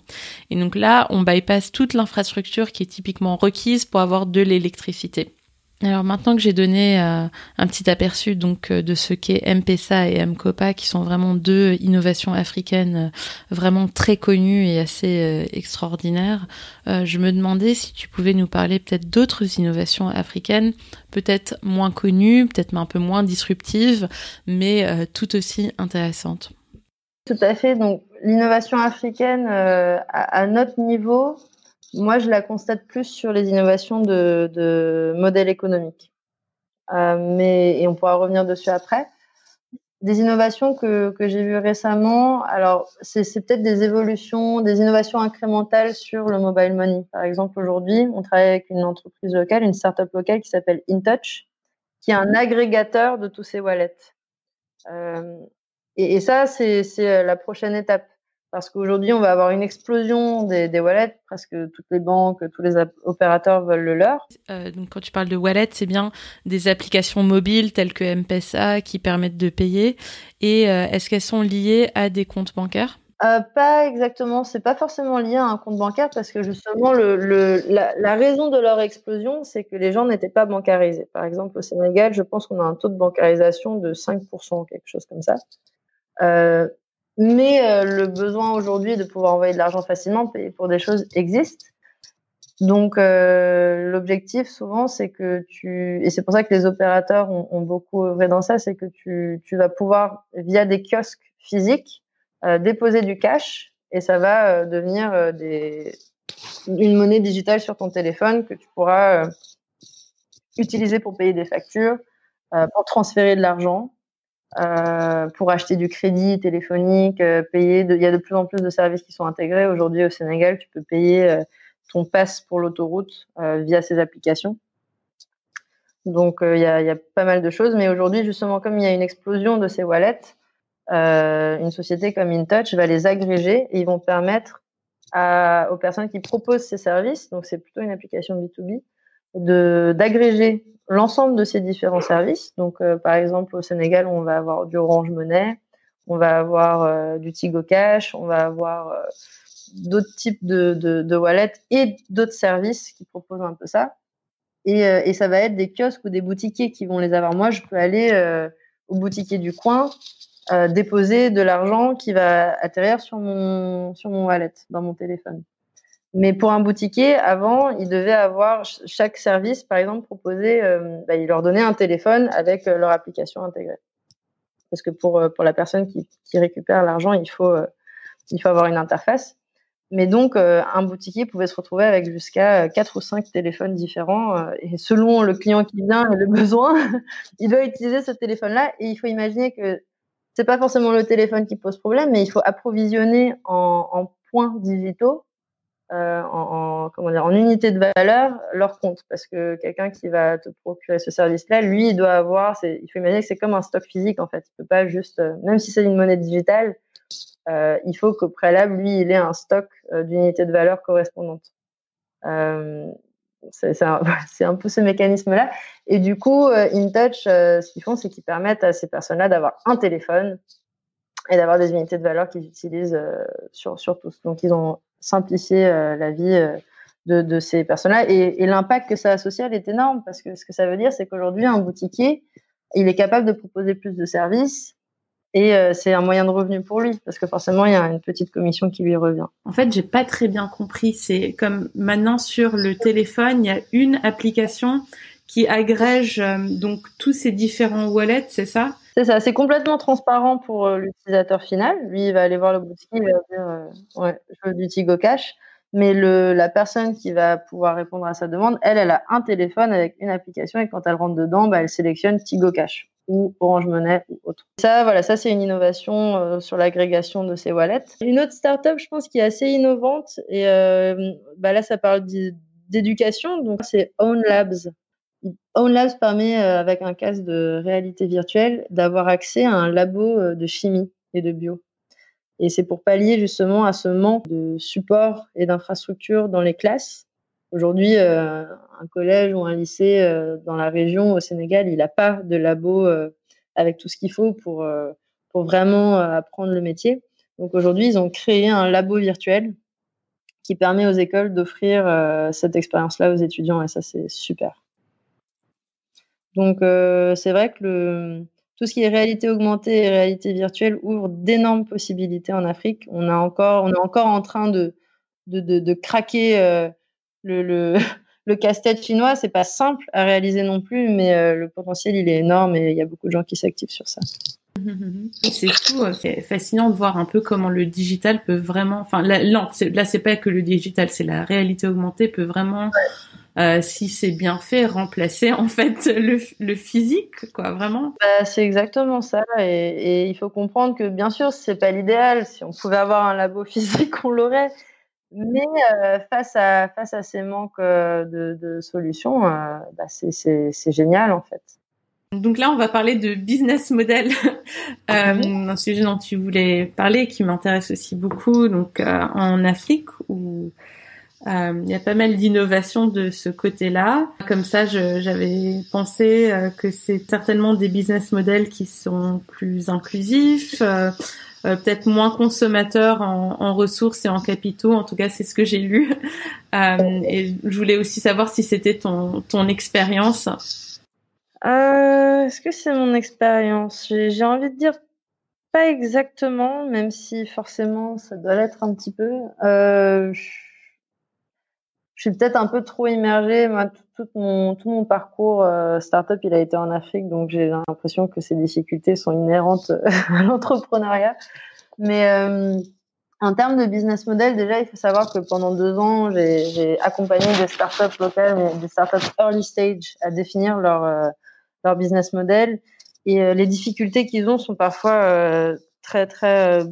Et donc là, on bypass toute l'infrastructure qui est typiquement requise pour avoir de l'électricité. Alors maintenant que j'ai donné euh, un petit aperçu donc euh, de ce qu'est M-Pesa et M-Copa, qui sont vraiment deux innovations africaines euh, vraiment très connues et assez extraordinaires, je me demandais si tu pouvais nous parler peut-être d'autres innovations africaines, peut-être moins connues, peut-être un peu moins disruptives, mais tout aussi intéressantes. Tout à fait. Donc l'innovation africaine à notre niveau, moi, je la constate plus sur les innovations de, modèles économiques. Euh, mais, et on pourra revenir dessus après. Des innovations que, que j'ai vues récemment, alors c'est peut-être des évolutions, des innovations incrémentales sur le mobile money. Par exemple, aujourd'hui, on travaille avec une entreprise locale, une startup locale qui s'appelle InTouch, qui est un agrégateur de tous ces wallets. Et, et, ça, c'est la prochaine étape. Parce qu'aujourd'hui, on va avoir une explosion des, des, wallets. Presque toutes les banques, tous les opérateurs veulent le leur. Euh, donc, quand tu parles de wallets, c'est bien des applications mobiles telles que M-Pesa qui permettent de payer. Et euh, est-ce qu'elles sont liées à des comptes bancaires? Euh, Pas exactement. C'est pas forcément lié à un compte bancaire parce que justement, le, le, la, la, raison de leur explosion, c'est que les gens n'étaient pas bancarisés. Par exemple, au Sénégal, je pense qu'on a un taux de bancarisation de 5%, quelque chose comme ça. Euh, mais euh, le besoin aujourd'hui de pouvoir envoyer de l'argent facilement pour des choses existe. Donc euh, l'objectif souvent c'est que tu et c'est pour ça que les opérateurs ont, beaucoup œuvré dans ça, c'est que tu, tu vas pouvoir via des kiosques physiques euh, déposer du cash et ça va euh, devenir euh, des une monnaie digitale sur ton téléphone que tu pourras utiliser pour payer des factures, pour transférer de l'argent. Euh, pour acheter du crédit téléphonique, euh, payer. Il y a de plus en plus de services qui sont intégrés. Aujourd'hui, au Sénégal, tu peux payer euh, ton pass pour l'autoroute via ces applications. Donc, il y a, pas mal de choses. Mais aujourd'hui, justement, comme il y a une explosion de ces wallets, une société comme InTouch va les agréger et ils vont permettre aux personnes qui proposent ces services, donc c'est plutôt une application B2B, de d'agréger l'ensemble de ces différents services. Donc, euh, par exemple, au Sénégal, on va avoir du Orange Money, on va avoir euh, du Tigo Cash, on va avoir euh, d'autres types de wallets et d'autres services qui proposent un peu ça. Et, et, ça va être des kiosques ou des boutiquiers qui vont les avoir. Moi, je peux aller au boutiquier du coin, déposer de l'argent qui va atterrir sur mon, sur mon wallet, dans mon téléphone. Mais pour un boutiquier, avant, il devait avoir chaque service, par exemple, proposé, euh, bah, il leur donnait un téléphone avec euh, leur application intégrée. Parce que pour, euh, pour la personne qui, récupère l'argent, il faut, il faut avoir une interface. Mais donc, un boutiquier pouvait se retrouver avec jusqu'à quatre ou cinq téléphones différents. et selon le client qui vient et le besoin, il doit utiliser ce téléphone-là. Et il faut imaginer que c'est pas forcément le téléphone qui pose problème, mais il faut approvisionner en points digitaux euh, en, en, comment dire, en unité de valeur leur compte. Parce que quelqu'un qui va te procurer ce service-là, lui, il doit avoir, il faut imaginer que c'est comme un stock physique en fait. Il peut pas juste, euh, même si c'est une monnaie digitale, euh, il faut qu'au préalable, lui, il ait un stock d'unités de valeur correspondantes. Euh, c'est un, un, peu ce mécanisme-là. Et du coup, InTouch, ce qu'ils font, c'est qu'ils permettent à ces personnes-là d'avoir un téléphone et d'avoir des unités de valeur qu'ils utilisent sur, sur tous. Donc, ils ont simplifier euh, la vie euh, de, ces personnes-là. Et, l'impact que ça a social est énorme parce que ce que ça veut dire, c'est qu'aujourd'hui, un boutiquier, il est capable de proposer plus de services et euh, c'est un moyen de revenu pour lui parce que forcément il y a une petite commission qui lui revient. En fait, j'ai pas très bien compris. C'est comme maintenant sur le téléphone, il y a une application qui agrège donc tous ces différents wallets, c'est ça? C'est ça. C'est complètement transparent pour euh, l'utilisateur final. Lui, il va aller voir le boutique, il va dire euh, ouais, je veux du Tigo Cash. Mais le, la personne qui va pouvoir répondre à sa demande, elle, elle a un téléphone avec une application et quand elle rentre dedans, bah, elle sélectionne Tigo Cash ou Orange Money ou autre. Ça, voilà, ça c'est une innovation euh, sur l'agrégation de ces wallets. Une autre startup, je pense, qui est assez innovante et bah là, ça parle d'éducation, donc c'est Own Labs. OwnLabs permet, euh, avec un casque de réalité virtuelle, d'avoir accès à un labo euh, de chimie et de bio. Et c'est pour pallier justement à ce manque de support et d'infrastructures dans les classes. Aujourd'hui, euh, un collège ou un lycée dans la région au Sénégal, il n'a pas de labo avec tout ce qu'il faut pour, pour vraiment apprendre le métier. Donc aujourd'hui, ils ont créé un labo virtuel qui permet aux écoles d'offrir cette expérience-là aux étudiants et ça, c'est super. Donc euh, c'est vrai que tout ce qui est réalité augmentée et réalité virtuelle ouvre d'énormes possibilités en Afrique. On, est encore en train de, de, de, craquer euh, le, le, le casse-tête chinois. C'est pas simple à réaliser non plus, mais euh, le potentiel il est énorme et il y a beaucoup de gens qui s'activent sur ça. C'est fou, euh, c'est fascinant de voir un peu comment le digital peut vraiment, enfin là, là c'est pas que le digital, c'est la réalité augmentée peut vraiment euh, si c'est bien fait, remplacer en fait le, le physique, quoi, vraiment. Bah, c'est exactement ça, et, et, il faut comprendre que bien sûr, c'est pas l'idéal. Si on pouvait avoir un labo physique, on l'aurait. Mais euh, face à face à ces manques euh, de, de solutions, euh, bah, c'est génial en fait. Donc là, on va parler de business model, euh, un sujet dont tu voulais parler, qui m'intéresse aussi beaucoup. Donc euh, en Afrique, où il y a pas mal d'innovations de ce côté-là. Comme ça, j'avais pensé que c'est certainement des business models qui sont plus inclusifs, peut-être moins consommateurs en, ressources et en capitaux. En tout cas, c'est ce que j'ai lu. et je voulais aussi savoir si c'était ton, ton expérience. Euh, Est-ce que c'est mon expérience? J'ai envie de dire pas exactement, même si forcément ça doit l'être un petit peu. Euh, je suis peut-être un peu trop immergée. Moi, tout, mon, parcours euh, startup, il a été en Afrique, donc j'ai l'impression que ces difficultés sont inhérentes à l'entrepreneuriat. Mais euh, en termes de business model, déjà, il faut savoir que pendant deux ans, j'ai accompagné des startups locales, des startups early stage à définir leur euh, leur business model. Et euh, les difficultés qu'ils ont sont parfois euh, très, très euh,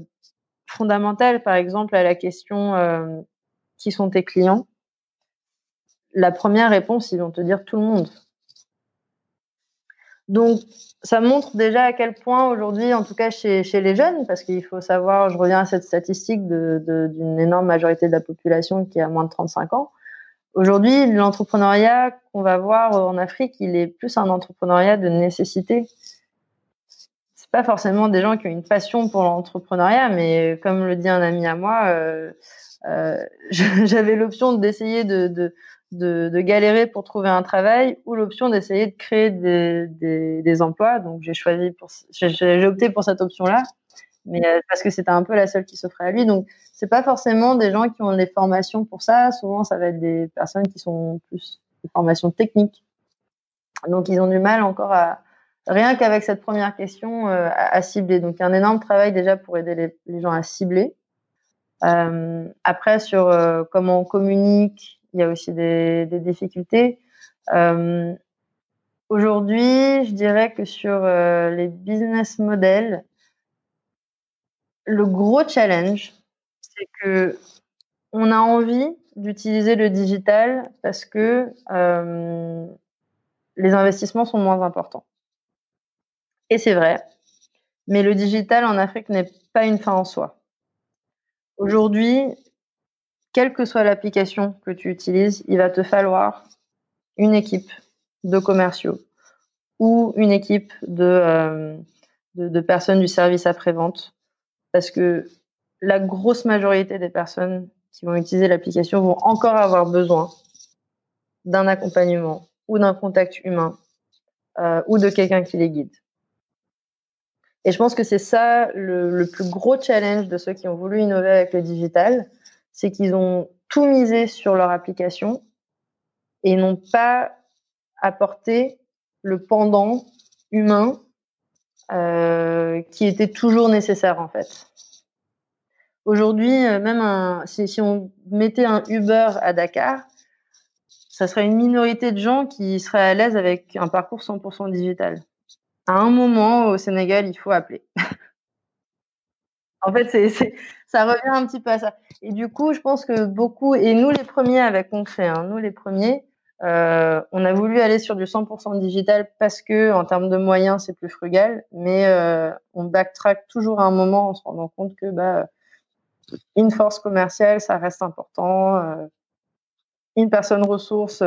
fondamentales. Par exemple, à la question qui sont tes clients? La première réponse, ils vont te dire tout le monde. Donc, ça montre déjà à quel point aujourd'hui, en tout cas chez, chez les jeunes, parce qu'il faut savoir, je reviens à cette statistique d'une énorme majorité de la population qui a moins de 35 ans, Aujourd'hui, l'entrepreneuriat qu'on va voir en Afrique, il est plus un entrepreneuriat de nécessité. C'est pas forcément des gens qui ont une passion pour l'entrepreneuriat, mais comme le dit un ami à moi, euh, euh, j'avais l'option d'essayer de, de, de, galérer pour trouver un travail ou l'option d'essayer de créer des, des, emplois. Donc j'ai choisi j'ai opté pour cette option-là mais euh, parce que c'était un peu la seule qui s'offrait à lui. Donc, c'est pas forcément des gens qui ont des formations pour ça. Souvent, ça va être des personnes qui sont plus des formations techniques. Donc, ils ont du mal encore à rien qu'avec cette première question euh, à, cibler. Donc, il y a un énorme travail déjà pour aider les, gens à cibler. Euh, après, sur comment on communique, il y a aussi des, difficultés. Euh, Aujourd'hui, je dirais que sur les business models, le gros challenge, c'est que on a envie d'utiliser le digital parce que euh, les investissements sont moins importants. Et c'est vrai, mais le digital en Afrique n'est pas une fin en soi. Aujourd'hui, quelle que soit l'application que tu utilises, il va te falloir une équipe de commerciaux ou une équipe de, euh, de, personnes du service après-vente parce que la grosse majorité des personnes qui vont utiliser l'application vont encore avoir besoin d'un accompagnement ou d'un contact humain euh, ou de quelqu'un qui les guide. Et je pense que c'est ça le, plus gros challenge de ceux qui ont voulu innover avec le digital, c'est qu'ils ont tout misé sur leur application et n'ont pas apporté le pendant humain euh, qui était toujours nécessaire en fait. Aujourd'hui, euh, même si, on mettait un Uber à Dakar, ça serait une minorité de gens qui seraient à l'aise avec un parcours 100% digital. À un moment, au Sénégal, il faut appeler. en fait, ça revient un petit peu à ça. Et du coup, je pense que beaucoup, et nous les premiers avec Concret, hein, nous les premiers, euh, on a voulu aller sur du 100% digital parce que en termes de moyens c'est plus frugal, mais euh, on backtrack toujours à un moment en se rendant compte que bah, une force commerciale ça reste important, euh, une personne ressource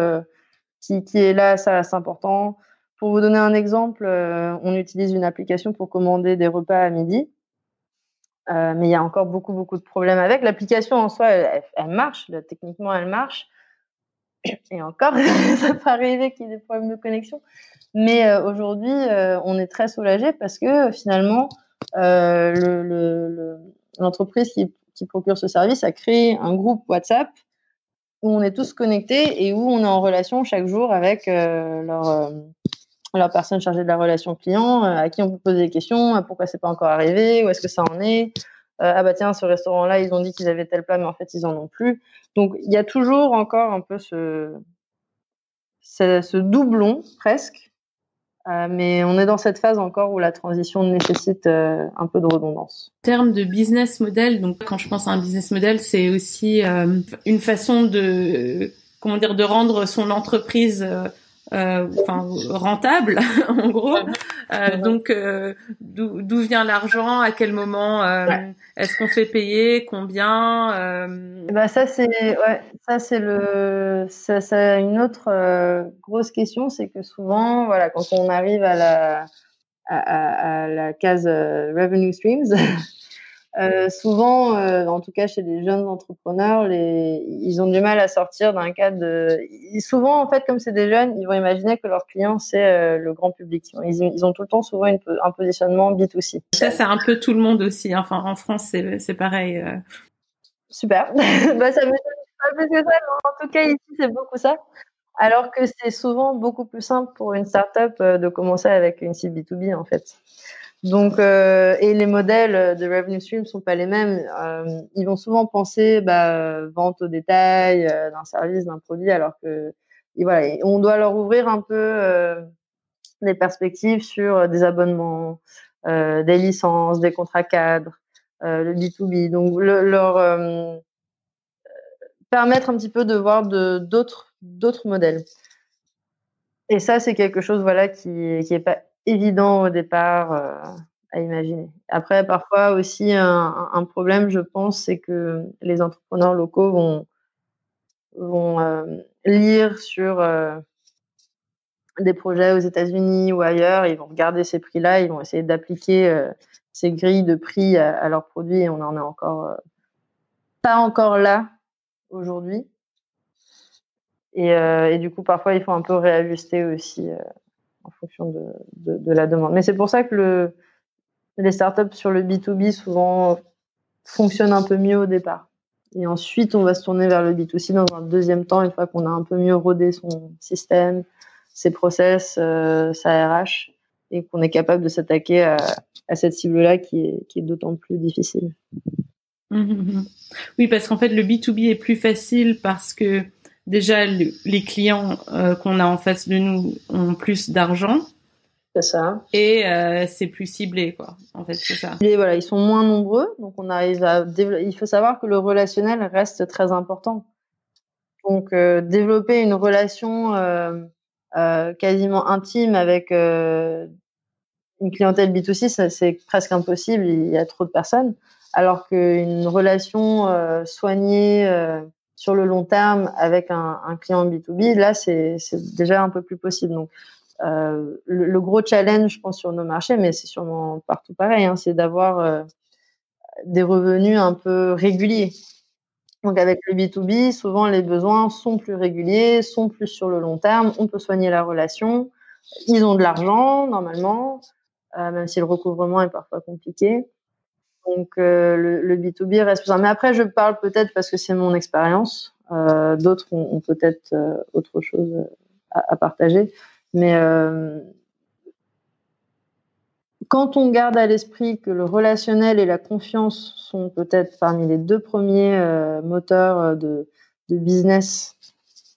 qui, qui, est là ça reste important. Pour vous donner un exemple, on utilise une application pour commander des repas à midi. Mais il y a encore beaucoup beaucoup de problèmes avec l'application en soi. Elle, marche, techniquement elle marche, et encore, ça peut arriver qu'il y ait des problèmes de connexion. Mais euh, aujourd'hui, euh, on est très soulagé parce que finalement, euh, l'entreprise le, le, qui, qui, procure ce service a créé un groupe WhatsApp où on est tous connectés et où on est en relation chaque jour avec euh, leur, euh, leur personne chargée de la relation client, à qui on peut poser des questions, pourquoi c'est pas encore arrivé, où est-ce que ça en est, euh, ah bah tiens, ce restaurant-là, ils ont dit qu'ils avaient tel plat, mais en fait, ils en ont plus. Donc, il y a toujours encore un peu ce, ce, doublon, presque. Euh, mais on est dans cette phase encore où la transition nécessite euh, un peu de redondance. En termes de business model, donc quand je pense à un business model, c'est aussi euh, une façon de comment dire de rendre son entreprise enfin rentable en gros. donc d'où vient l'argent À quel moment Est-ce qu'on fait payer Combien Bah ça c'est ouais, ça c'est le ça, ça une autre grosse question, c'est que souvent voilà quand on arrive à la à, à la case revenue streams Euh, souvent, euh, en tout cas chez les jeunes entrepreneurs, les, ils ont du mal à sortir d'un cadre. De... Souvent, en fait, comme c'est des jeunes, ils vont imaginer que leur client c'est euh, le grand public. Ils, ils, ont tout le temps souvent une, un positionnement B2C. Ça, c'est un peu tout le monde aussi. Enfin, en France, c'est pareil. Super. bah, ça me pas plus que ça. En tout cas, ici, c'est beaucoup ça. Alors que c'est souvent beaucoup plus simple pour une startup de commencer avec une cible B2B, en fait. Donc, euh, et les modèles de revenue stream sont pas les mêmes. Euh, ils vont souvent penser bah, vente au détail euh, d'un service, d'un produit, alors que voilà, on doit leur ouvrir un peu euh, des perspectives sur des abonnements, euh, des licences, des contrats cadres, le B2B. Donc, le, leur permettre un petit peu de voir d'autres d'autres modèles. Et ça, c'est quelque chose voilà qui qui est pas évident au départ euh, à imaginer. Après, parfois aussi, un, problème, je pense, c'est que les entrepreneurs locaux vont, vont euh, lire sur euh, des projets aux États-Unis ou ailleurs, ils vont regarder ces prix-là, ils vont essayer d'appliquer ces grilles de prix à, leurs produits et on en est encore pas encore là aujourd'hui. Et, du coup, parfois, il faut un peu réajuster aussi en fonction de, la demande. Mais c'est pour ça que le, les startups sur le B2B souvent fonctionnent un peu mieux au départ. Et ensuite, on va se tourner vers le B2C dans un deuxième temps, une fois qu'on a un peu mieux rodé son système, ses process, euh, sa RH, et qu'on est capable de s'attaquer à, cette cible-là qui est d'autant plus difficile. Oui, parce qu'en fait, le B2B est plus facile parce que déjà les clients euh, qu'on a en face de nous ont plus d'argent. C'est ça. Et euh, c'est plus ciblé, quoi. En fait, c'est ça. Et voilà, ils sont moins nombreux, donc on arrive à développer. Il faut savoir que le relationnel reste très important. Donc euh, développer une relation euh, euh, quasiment intime avec euh, une clientèle B2C, c'est presque impossible. Il y a trop de personnes. Alors qu'une relation soignée sur le long terme avec un, client B2B, là, c'est déjà un peu plus possible. Donc, euh, le, le, gros challenge, je pense, sur nos marchés, mais c'est sûrement partout pareil, hein, c'est d'avoir euh, des revenus un peu réguliers. Donc, avec le B2B, souvent, les besoins sont plus réguliers, sont plus sur le long terme. On peut soigner la relation. Ils ont de l'argent, normalement, euh, même si le recouvrement est parfois compliqué. Donc euh, le, le, B2B reste plus Mais après, je parle peut-être parce que c'est mon expérience. Euh, D'autres ont, peut-être euh, autre chose à, partager. Mais quand on garde à l'esprit que le relationnel et la confiance sont peut-être parmi les deux premiers moteurs de, business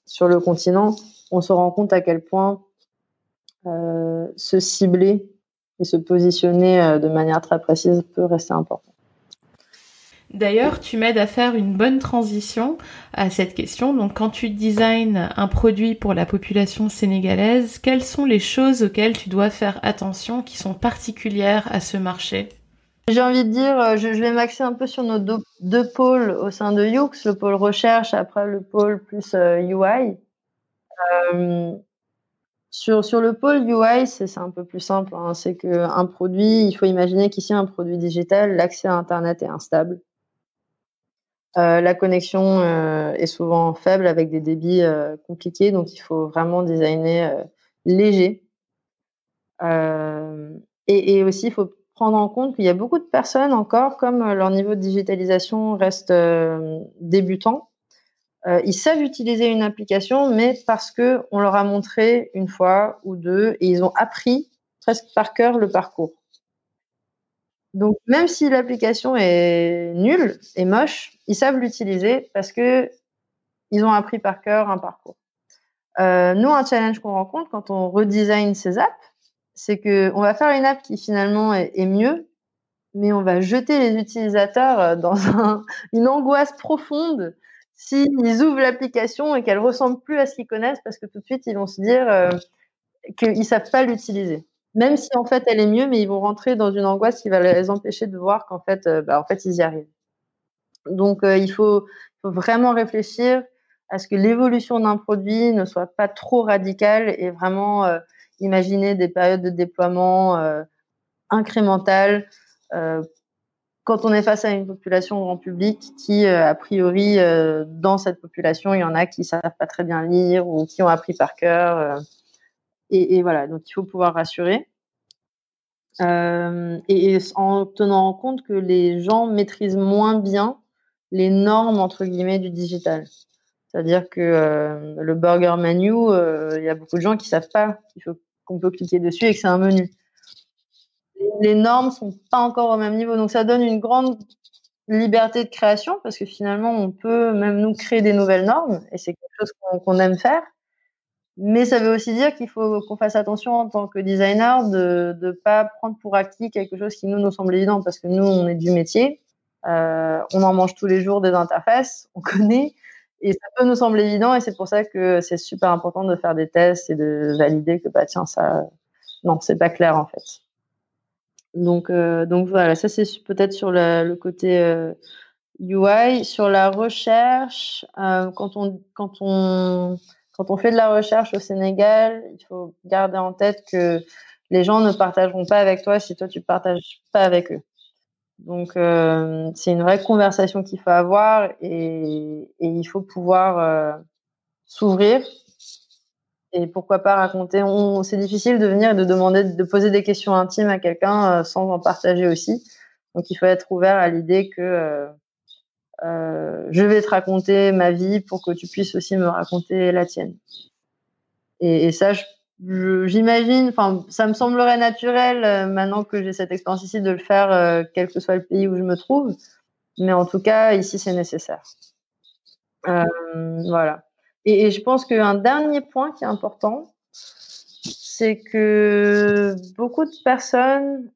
sur le continent, on se rend compte à quel point se cibler et se positionner euh, de manière très précise peut rester important. D'ailleurs, tu m'aides à faire une bonne transition à cette question. Donc, quand tu designes un produit pour la population sénégalaise, quelles sont les choses auxquelles tu dois faire attention qui sont particulières à ce marché? J'ai envie de dire, euh, je, vais m'axer un peu sur nos deux, deux, pôles au sein de Yux, le pôle recherche, après le pôle plus UI. Euh, sur, sur le pôle UI, c'est un peu plus simple. Hein. C'est qu'un produit, il faut imaginer qu'ici, un produit digital, l'accès à Internet est instable. Euh, la connexion euh, est souvent faible avec des débits euh, compliqués, donc il faut vraiment designer léger. Et, aussi, il faut prendre en compte qu'il y a beaucoup de personnes encore, comme leur niveau de digitalisation reste débutant, euh, ils savent utiliser une application, mais parce que on leur a montré une fois ou deux et ils ont appris presque par cœur le parcours. Donc même si l'application est nulle et moche, ils savent l'utiliser parce que ils ont appris par cœur un parcours. Euh, nous, un challenge qu'on rencontre quand on redesign ces apps, c'est que on va faire une app qui finalement est, est mieux, mais on va jeter les utilisateurs dans un, une angoisse profonde s'ils ouvrent l'application et qu'elle ressemble plus à ce qu'ils connaissent, parce que tout de suite ils vont se dire euh, qu'ils savent pas l'utiliser. Même si en fait elle est mieux, mais ils vont rentrer dans une angoisse qui va les empêcher de voir qu'en fait, euh, bah, en fait ils y arrivent. Donc euh, il faut, faut, vraiment réfléchir à ce que l'évolution d'un produit ne soit pas trop radicale et vraiment imaginer des périodes de déploiement incrémentales quand on est face à une population grand public qui, a priori, dans cette population, il y en a qui savent pas très bien lire ou qui ont appris par cœur. Et, et, voilà, donc il faut pouvoir rassurer. Euh, et, en tenant en compte que les gens maîtrisent moins bien les normes entre guillemets du digital. C'est-à-dire que euh, le burger menu, euh, il y a beaucoup de gens qui savent pas qu'il faut qu'on peut cliquer dessus et que c'est un menu. Les normes sont pas encore au même niveau, donc ça donne une grande liberté de création parce que finalement on peut même nous créer des nouvelles normes et c'est quelque chose qu'on aime faire. Mais ça veut aussi dire qu'il faut qu'on fasse attention en tant que designer de ne pas prendre pour acquis quelque chose qui nous nous semble évident parce que nous on est du métier, euh, on en mange tous les jours des interfaces, on connaît et ça peut nous sembler évident et c'est pour ça que c'est super important de faire des tests et de valider que bah tiens ça non c'est pas clair en fait. Donc euh, donc voilà ça c'est peut-être sur le, le côté euh, UI sur la recherche euh, quand on quand on quand on fait de la recherche au Sénégal, il faut garder en tête que les gens ne partageront pas avec toi si toi tu partages pas avec eux. Donc euh, c'est une vraie conversation qu'il faut avoir et, et, il faut pouvoir euh, s'ouvrir et pourquoi pas raconter. C'est difficile de venir et de demander, de poser des questions intimes à quelqu'un euh, sans en partager aussi. Donc il faut être ouvert à l'idée que euh, euh, je vais te raconter ma vie pour que tu puisses aussi me raconter la tienne. Et, ça, j'imagine, enfin, ça me semblerait naturel maintenant que j'ai cette expérience ici de le faire, quel que soit le pays où je me trouve. Mais en tout cas, ici, c'est nécessaire. Voilà. Et, et, je pense qu'un dernier point qui est important, c'est que beaucoup de personnes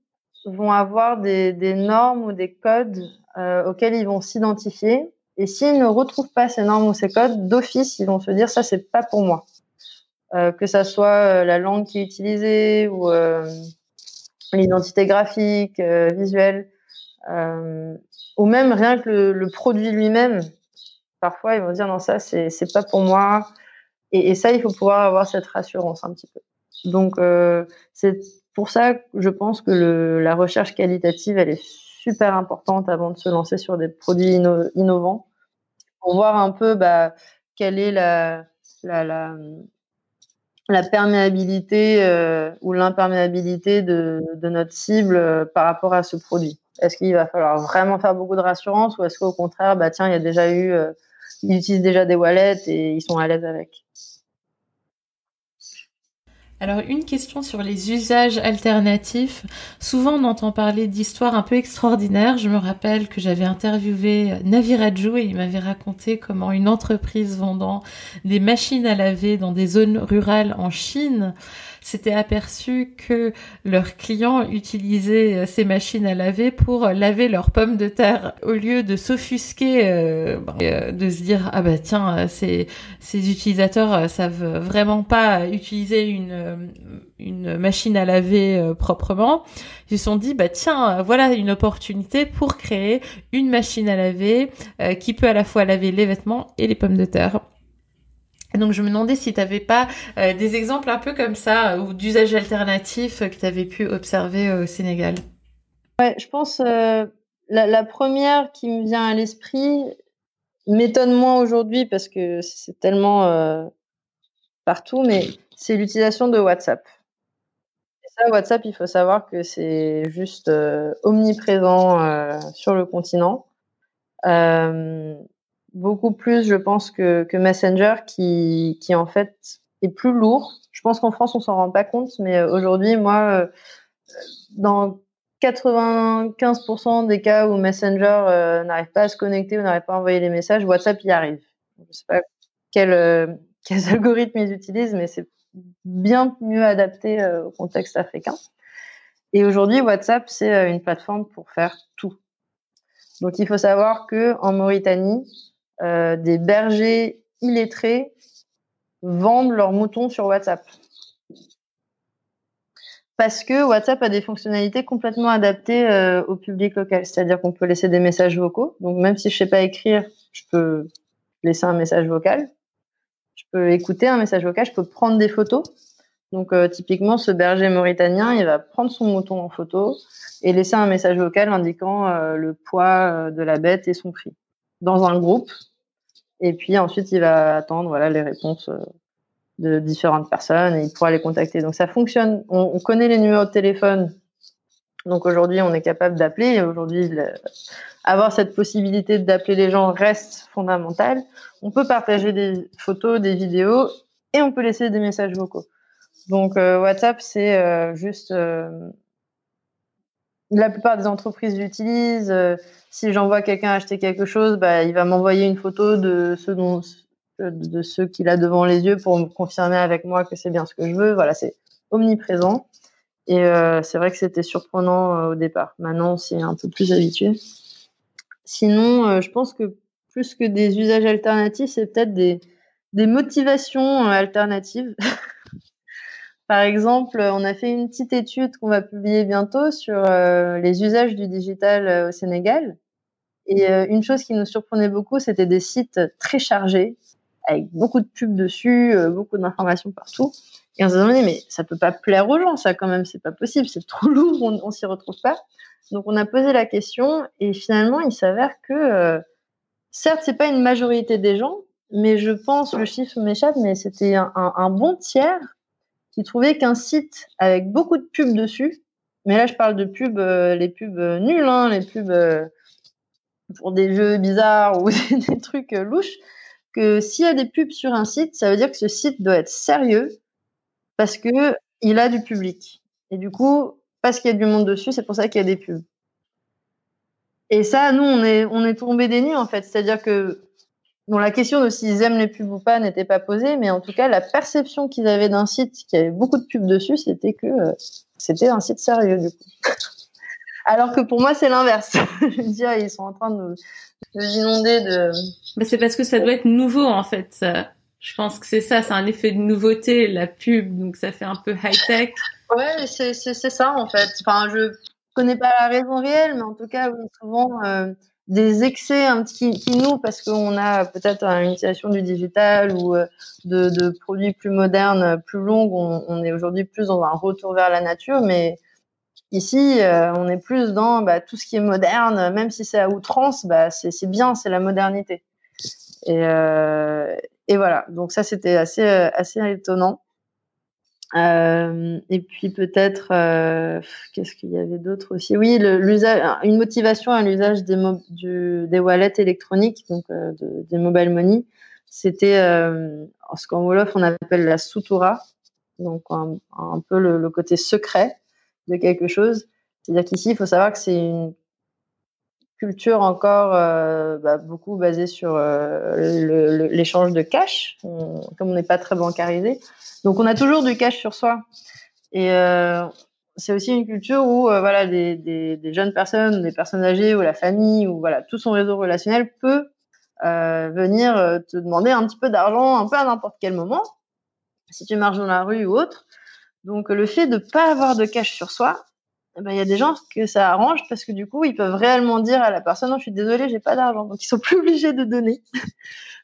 vont avoir des, des normes ou des codes euh, auxquels ils vont s'identifier. Et s'ils ne retrouvent pas ces normes ou ces codes, d'office, ils vont se dire ça, c'est pas pour moi. Euh, que ça soit euh, la langue qui est utilisée ou euh, l'identité graphique, euh, visuelle, ou même rien que le, le produit lui-même. Parfois, ils vont dire non, ça, c'est pas pour moi. Et, et, ça, il faut pouvoir avoir cette rassurance un petit peu. Donc, c'est pour ça que je pense que le, la recherche qualitative, elle est super importante avant de se lancer sur des produits inno innovants pour voir un peu bah, quelle est la, la, la, la perméabilité euh, ou l'imperméabilité de, de, notre cible euh, par rapport à ce produit. Est-ce qu'il va falloir vraiment faire beaucoup de rassurance ou est-ce qu'au contraire, bah tiens, il y a déjà eu, euh, ils utilisent déjà des wallets et ils sont à l'aise avec. Alors une question sur les usages alternatifs. Souvent on entend parler d'histoires un peu extraordinaires. Je me rappelle que j'avais interviewé Naviraju et il m'avait raconté comment une entreprise vendant des machines à laver dans des zones rurales en Chine s'était aperçu que leurs clients utilisaient euh, ces machines à laver pour laver leurs pommes de terre au lieu de s'offusquer, euh, euh, de se dire ah bah tiens ces ces utilisateurs savent vraiment pas utiliser une une machine à laver proprement. Ils se sont dit bah tiens voilà une opportunité pour créer une machine à laver qui peut à la fois laver les vêtements et les pommes de terre. Donc je me demandais si tu n'avais pas euh, des exemples un peu comme ça euh, ou d'usages alternatifs que tu avais pu observer euh, au Sénégal. Je pense euh, la, la, première qui me vient à l'esprit m'étonne moins aujourd'hui parce que c'est tellement euh, partout, mais c'est l'utilisation de WhatsApp. Et ça, WhatsApp, il faut savoir que c'est juste omniprésent sur le continent beaucoup plus, je pense, que, Messenger, qui, en fait est plus lourd. Je pense qu'en France, on s'en rend pas compte, mais euh, aujourd'hui, moi, euh, dans 95% des cas où Messenger euh, n'arrive pas à se connecter ou n'arrive pas à envoyer les messages, WhatsApp y arrive. Je sais pas quel, quels algorithmes ils utilisent, mais c'est bien mieux adapté au contexte africain. Et aujourd'hui, WhatsApp, c'est une plateforme pour faire tout. Donc, il faut savoir que en Mauritanie, des bergers illettrés vendent leurs moutons sur WhatsApp parce que WhatsApp a des fonctionnalités complètement adaptées euh, au public local. C'est-à-dire qu'on peut laisser des messages vocaux. Donc même si je sais pas écrire, je peux laisser un message vocal. Je peux écouter un message vocal. Je peux prendre des photos. Donc euh, typiquement, ce berger mauritanien, il va prendre son mouton en photo et laisser un message vocal indiquant euh, le poids de la bête et son prix dans un groupe. Et puis ensuite, il va attendre voilà les réponses de différentes personnes et il pourra les contacter. Donc ça fonctionne. On, connaît les numéros de téléphone. Donc aujourd'hui, on est capable d'appeler. Aujourd'hui, avoir cette possibilité d'appeler les gens reste fondamental. On peut partager des photos, des vidéos et on peut laisser des messages vocaux. Donc euh, WhatsApp, c'est euh, juste euh, la plupart des entreprises l'utilisent. si j'envoie quelqu'un acheter quelque chose, bah, il va m'envoyer une photo de ce dont de ceux qu'il a devant les yeux pour me confirmer avec moi que c'est bien ce que je veux. Voilà, c'est omniprésent. Et euh, c'est vrai que c'était surprenant euh, au départ. Maintenant, on s'y est un peu plus habitué. Sinon, euh, je pense que plus que des usages alternatifs, c'est peut-être des motivations alternatives. Par exemple, on a fait une petite étude qu'on va publier bientôt sur les usages du digital au Sénégal. Et une chose qui nous surprenait beaucoup, c'était des sites très chargés, avec beaucoup de pubs dessus, euh, beaucoup d'informations partout. Et on se demandait, mais ça peut pas plaire aux gens, ça quand même, c'est pas possible, c'est trop lourd, on, on s'y retrouve pas. Donc on a posé la question et finalement il s'avère que euh, certes c'est pas une majorité des gens, mais je pense le chiffre m'échappe, mais c'était un, bon tiers qui trouvait qu'un site avec beaucoup de pubs dessus, mais là je parle de pubs, euh, les pubs nulles, hein, les pubs pour des jeux bizarres ou des trucs louches, que s'il y a des pubs sur un site, ça veut dire que ce site doit être sérieux parce que il a du public. Et du coup, parce qu'il y a du monde dessus, c'est pour ça qu'il y a des pubs. Et ça, nous, on est, on est tombé des nues, en fait. C'est-à-dire que, bon, la question de s'ils aiment les pubs ou pas n'était pas posée, mais en tout cas, la perception qu'ils avaient d'un site qui avait beaucoup de pubs dessus, c'était que euh, c'était un site sérieux, du coup. Alors que pour moi, c'est l'inverse. Je veux dire, ils sont en train de, de inonder de. C'est parce que ça doit être nouveau en fait. Je pense que c'est ça, c'est un effet de nouveauté, la pub, donc ça fait un peu high tech. Ouais, c'est c'est ça en fait. Enfin, je connais pas la raison réelle, mais en tout cas, oui, souvent euh, des excès un petit qui nous parce qu'on a peut-être une utilisation du digital ou euh, de, de, produits plus modernes, plus longues. On, on est aujourd'hui plus dans un retour vers la nature, mais Ici, euh, on est plus dans bah, tout ce qui est moderne, même si c'est à outrance, bah, c'est bien, c'est la modernité. Et, euh, et, voilà, donc ça c'était assez, euh, assez étonnant. Euh, et puis peut-être, euh, qu'est-ce qu'il y avait d'autre aussi? Oui, une motivation à l'usage des, des wallets électroniques, donc des mobile money. C'était ce qu'en Wolof on appelle la sutura, donc un, un peu le, le, côté secret de quelque chose. C'est-à-dire qu'ici, il faut savoir que c'est une culture encore euh, bah, beaucoup basée sur euh, l'échange de cash, comme on n'est pas très bancarisé. Donc, on a toujours du cash sur soi. Et euh, c'est aussi une culture où voilà des, des, jeunes personnes, des personnes âgées ou la famille ou voilà tout son réseau relationnel peut venir te demander un petit peu d'argent un peu à n'importe quel moment, si tu marches dans la rue ou autre. Donc le fait de pas avoir de cash sur soi, eh ben, il y a des gens que ça arrange parce que du coup ils peuvent réellement dire à la personne non je suis désolé j'ai pas d'argent. Donc ils sont plus obligés de donner.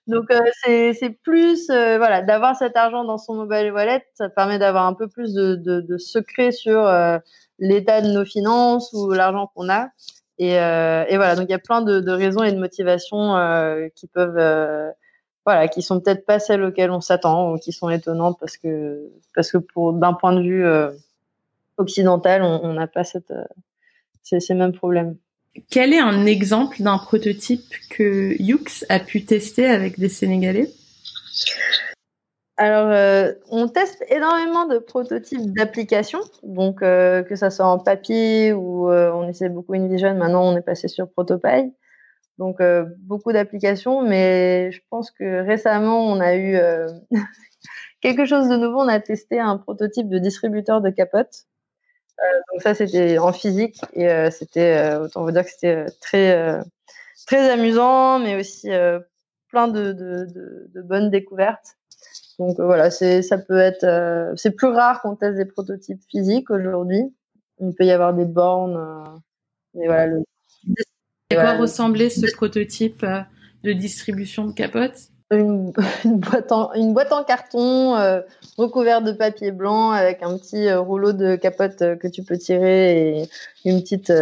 donc euh, c'est plus euh, voilà d'avoir cet argent dans son mobile wallet ça permet d'avoir un peu plus de, de, secret sur euh, l'état de nos finances ou l'argent qu'on a. Et, et, voilà. Donc il y a plein de, de raisons et de motivations qui peuvent voilà, qui sont peut-être pas celles auxquelles on s'attend ou qui sont étonnantes parce que parce que pour d'un point de vue euh, occidental, on n'a pas cette euh, ces, ces, mêmes problèmes. Quel est un exemple d'un prototype que Yux a pu tester avec des Sénégalais? Alors, euh, on teste énormément de prototypes d'applications, donc que ça soit en papier ou on essaie beaucoup InVision. Maintenant, on est passé sur Protopie. Donc euh, beaucoup d'applications, mais je pense que récemment on a eu euh, quelque chose de nouveau. On a testé un prototype de distributeur de capotes. Euh, donc ça c'était en physique et c'était autant vous dire que c'était très très amusant, mais aussi plein de, de, de, bonnes découvertes. Donc voilà, c'est ça peut être, c'est plus rare qu'on teste des prototypes physiques aujourd'hui. Il peut y avoir des bornes, mais voilà. Le... À quoi ressemblait ce prototype de distribution de capote une, boîte en, une boîte en carton euh, recouverte de papier blanc avec un petit euh, rouleau de capote euh, que tu peux tirer et une petite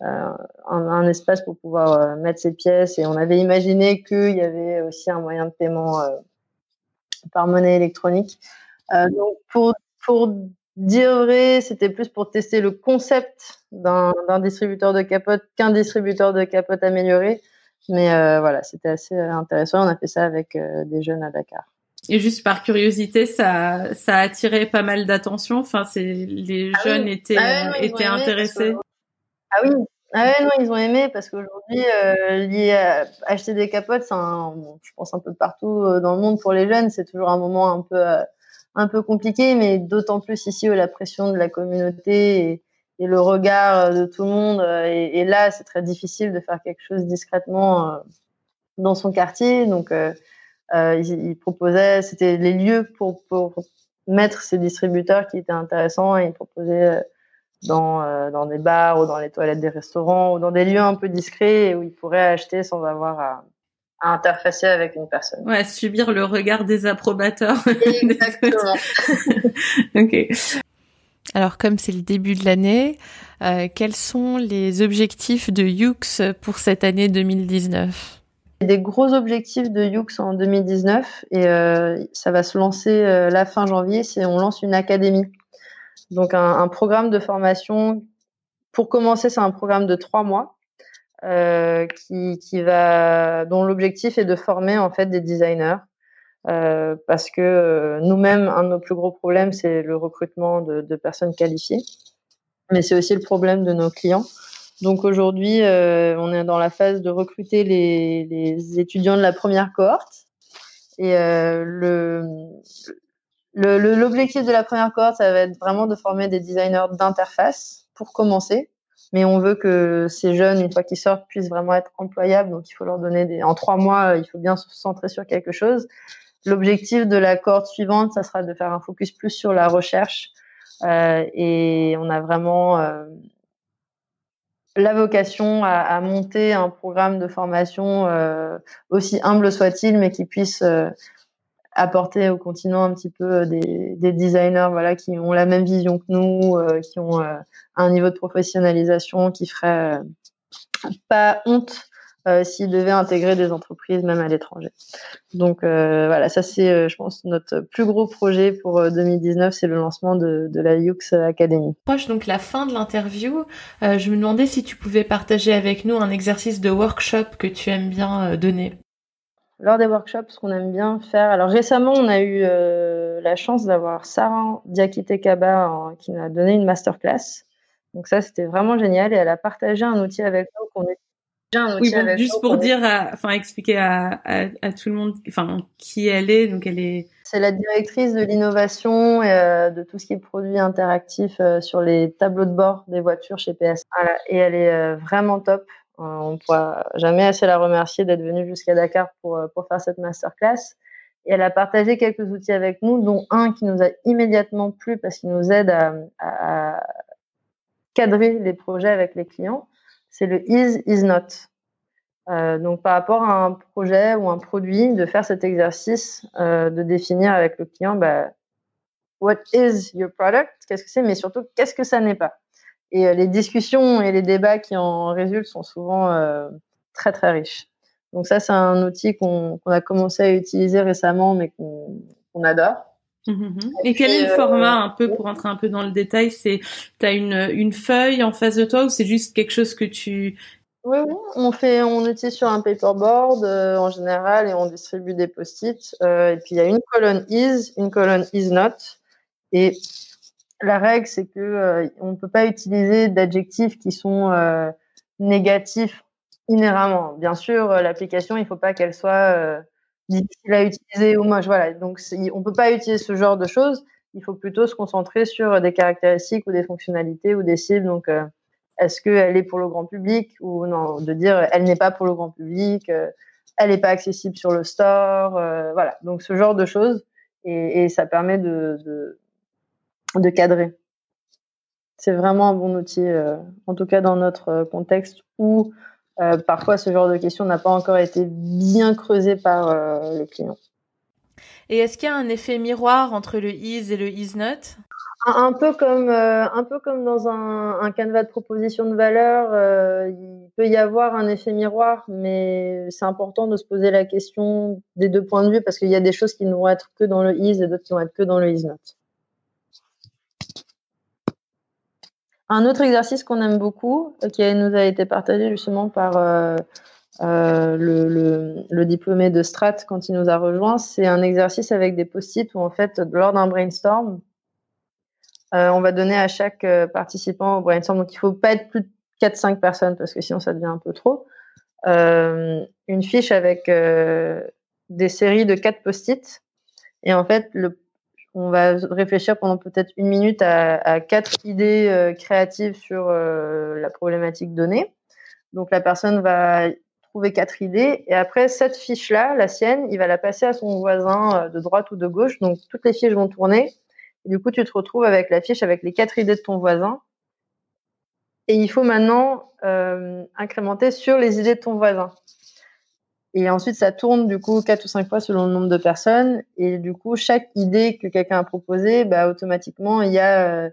un, espace pour pouvoir mettre ses pièces. Et on avait imaginé qu'il y avait aussi un moyen de paiement par monnaie électronique. Donc pour pour dire vrai c'était plus pour tester le concept d'un distributeur de capote qu'un distributeur de capote amélioré mais euh, voilà, c'était assez euh, intéressant. On a fait ça avec euh, des jeunes à Dakar. Et juste par curiosité, ça, ça a attiré pas mal d'attention. Enfin, c'est les ah jeunes étaient ah étaient intéressés. Ah oui. Ah ouais, non, ils ont aimé parce qu'aujourd'hui, euh, acheter des capotes, c'est je pense un peu partout dans le monde pour les jeunes, c'est toujours un moment un peu, un peu compliqué, mais d'autant plus ici où la pression de la communauté et, et le regard euh, de tout le monde. Euh, et, là, c'est très difficile de faire quelque chose discrètement euh, dans son quartier. Donc, euh, il, proposait, c'était les lieux pour, pour, mettre ces distributeurs qui étaient intéressants et il proposait dans, dans des bars ou dans les toilettes des restaurants ou dans des lieux un peu discrets où il pourrait acheter sans avoir à, à interfacer avec une personne. Ouais, subir le regard des approbateurs. Exactement. ok. Alors comme c'est le début de l'année, euh, quels sont les objectifs de Yux pour cette année 2019 Des gros objectifs de Yux en 2019 et euh, ça va se lancer euh, la fin janvier, c'est on lance une académie. Donc un, un, programme de formation. Pour commencer, c'est un programme de trois mois qui, qui va, dont l'objectif est de former en fait des designers euh, parce que euh, nous-mêmes, un de nos plus gros problèmes, c'est le recrutement de, personnes qualifiées, mais c'est aussi le problème de nos clients. Donc aujourd'hui, euh, on est dans la phase de recruter les, les étudiants de la première cohorte. Et le, l'objectif de la première cohorte, ça va être vraiment de former des designers d'interface pour commencer. Mais on veut que ces jeunes, une fois qu'ils sortent, puissent vraiment être employables. Donc il faut leur donner des, en trois mois, il faut bien se centrer sur quelque chose. L'objectif de la cohorte suivante, ça sera de faire un focus plus sur la recherche. Euh, et on a vraiment euh, la vocation à, monter un programme de formation euh, aussi humble soit-il, mais qui puisse apporter au continent un petit peu des, des, designers voilà, qui ont la même vision que nous, qui ont un niveau de professionnalisation qui ferait pas honte euh, s'ils devaient intégrer des entreprises même à l'étranger. Donc euh, voilà, ça c'est, euh, je pense, notre plus gros projet pour 2019, c'est le lancement de, de, la Yux Academy. Proche donc la fin de l'interview, je me demandais si tu pouvais partager avec nous un exercice de workshop que tu aimes bien donner. Lors des workshops, ce qu'on aime bien faire. Alors récemment, on a eu la chance d'avoir Sarah Diakite Kaba qui nous a donné une masterclass. Donc ça, c'était vraiment génial et elle a partagé un outil avec nous qu'on oui, bon, juste pour dire, enfin expliquer à, à, à, tout le monde, enfin qui elle est. Donc elle est. C'est la directrice de l'innovation et euh, de tout ce qui est produit interactif euh, sur les tableaux de bord des voitures chez PS. Voilà. Et elle est euh, vraiment top. on ne pourra jamais assez la remercier d'être venue jusqu'à Dakar pour pour faire cette masterclass. Et elle a partagé quelques outils avec nous, dont un qui nous a immédiatement plu parce qu'il nous aide à, à cadrer les projets avec les clients c'est le is, is not. Euh, donc, par rapport à un projet ou un produit, de faire cet exercice, euh, de définir avec le client, bah, what is your product? Qu'est-ce que c'est? Mais surtout, qu'est-ce que ça n'est pas? Et euh, les discussions et les débats qui en résultent sont souvent très, très riches. Donc, ça, c'est un outil qu'on a commencé à utiliser récemment, mais qu'on adore. Mhm. Et, quel est le format euh, un peu pour entrer un peu dans le détail C'est t'as une une feuille en face de toi ou c'est juste quelque chose que tu oui, oui, on fait, on utilise sur un paperboard euh, en général et on distribue des post-it. Euh, et puis il y a une colonne is, une colonne is not. Et la règle, c'est que on ne peut pas utiliser d'adjectifs qui sont négatifs inhéremment. Bien sûr, l'application, il ne faut pas qu'elle soit difficile à utiliser ou moche. Voilà. Donc, on peut pas utiliser ce genre de choses. Il faut plutôt se concentrer sur des caractéristiques ou des fonctionnalités ou des cibles. Donc, euh, est-ce qu'elle est pour le grand public ou non? De dire elle n'est pas pour le grand public. Euh, elle n'est pas accessible sur le store, voilà. Donc ce genre de choses et, ça permet de, de, de cadrer. C'est vraiment un bon outil, en tout cas dans notre contexte où parfois ce genre de questions n'a pas encore été bien creusé par le client. Et est-ce qu'il y a un effet miroir entre le is et le is not? Un, peu comme euh, un peu comme dans un, un canevas de proposition de valeur, euh, il peut y avoir un effet miroir, mais c'est important de se poser la question des deux points de vue parce qu'il y a des choses qui ne vont être que dans le is et d'autres qui vont être que dans le is not. Un autre exercice qu'on aime beaucoup, euh, qui nous a été partagé justement par euh, le, le, diplômé de Strat quand il nous a rejoint, c'est un exercice avec des post-it où en fait, lors d'un brainstorm, euh, on va donner à chaque euh, participant au brainstorm, donc il faut pas être plus de 4-5 personnes parce que sinon ça devient un peu trop, euh, une fiche avec euh, des séries de 4 post-it. Et en fait, le, on va réfléchir pendant peut-être une minute à, quatre idées créatives sur la problématique donnée. Donc la personne va trouver quatre idées. Et après, cette fiche-là, la sienne, il va la passer à son voisin euh, de droite ou de gauche. Donc, toutes les fiches vont tourner. Du coup, tu te retrouves avec la fiche avec les quatre idées de ton voisin. Et il faut maintenant euh, incrémenter sur les idées de ton voisin. Et ensuite, ça tourne du coup quatre ou cinq fois selon le nombre de personnes. Et du coup, chaque idée que quelqu'un a proposée, bah, automatiquement, il y a euh,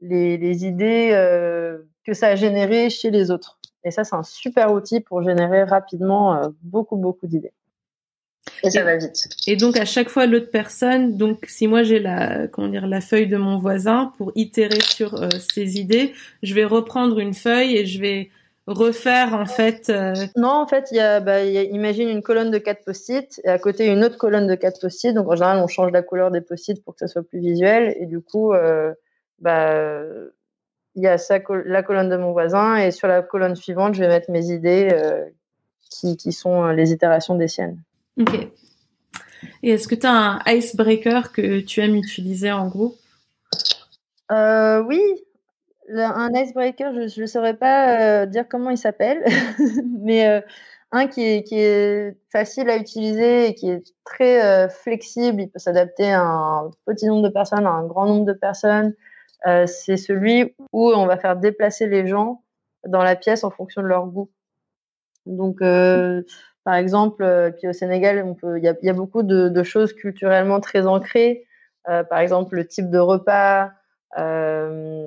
les, les, idées euh, que ça a générées chez les autres. Et ça, c'est un super outil pour générer rapidement euh, beaucoup, beaucoup d'idées. Et ça va vite. Et donc à chaque fois l'autre personne, donc si moi j'ai la comment dire la feuille de mon voisin pour itérer sur euh, ses idées, je vais reprendre une feuille et je vais refaire en fait. Euh... Non, en fait, il y a, bah, y a, imagine une colonne de quatre post-it et à côté une autre colonne de quatre post-it. Donc en général, on change la couleur des post-it pour que ça soit plus visuel et du coup, euh, bah il y a la colonne de mon voisin et sur la colonne suivante, je vais mettre mes idées euh, qui, qui, sont les itérations des siennes. Ok. Et est-ce que tu as un icebreaker que tu aimes utiliser en groupe Oui, un icebreaker, je ne saurais pas euh, dire comment il s'appelle, mais euh, un qui est, facile à utiliser et qui est très flexible, il peut s'adapter à un petit nombre de personnes, à un grand nombre de personnes. Euh, c'est celui où on va faire déplacer les gens dans la pièce en fonction de leur goût. Donc, euh, par exemple, euh, puis au Sénégal, il y a, beaucoup de, choses culturellement très ancrées. Euh, par exemple, le type de repas, euh,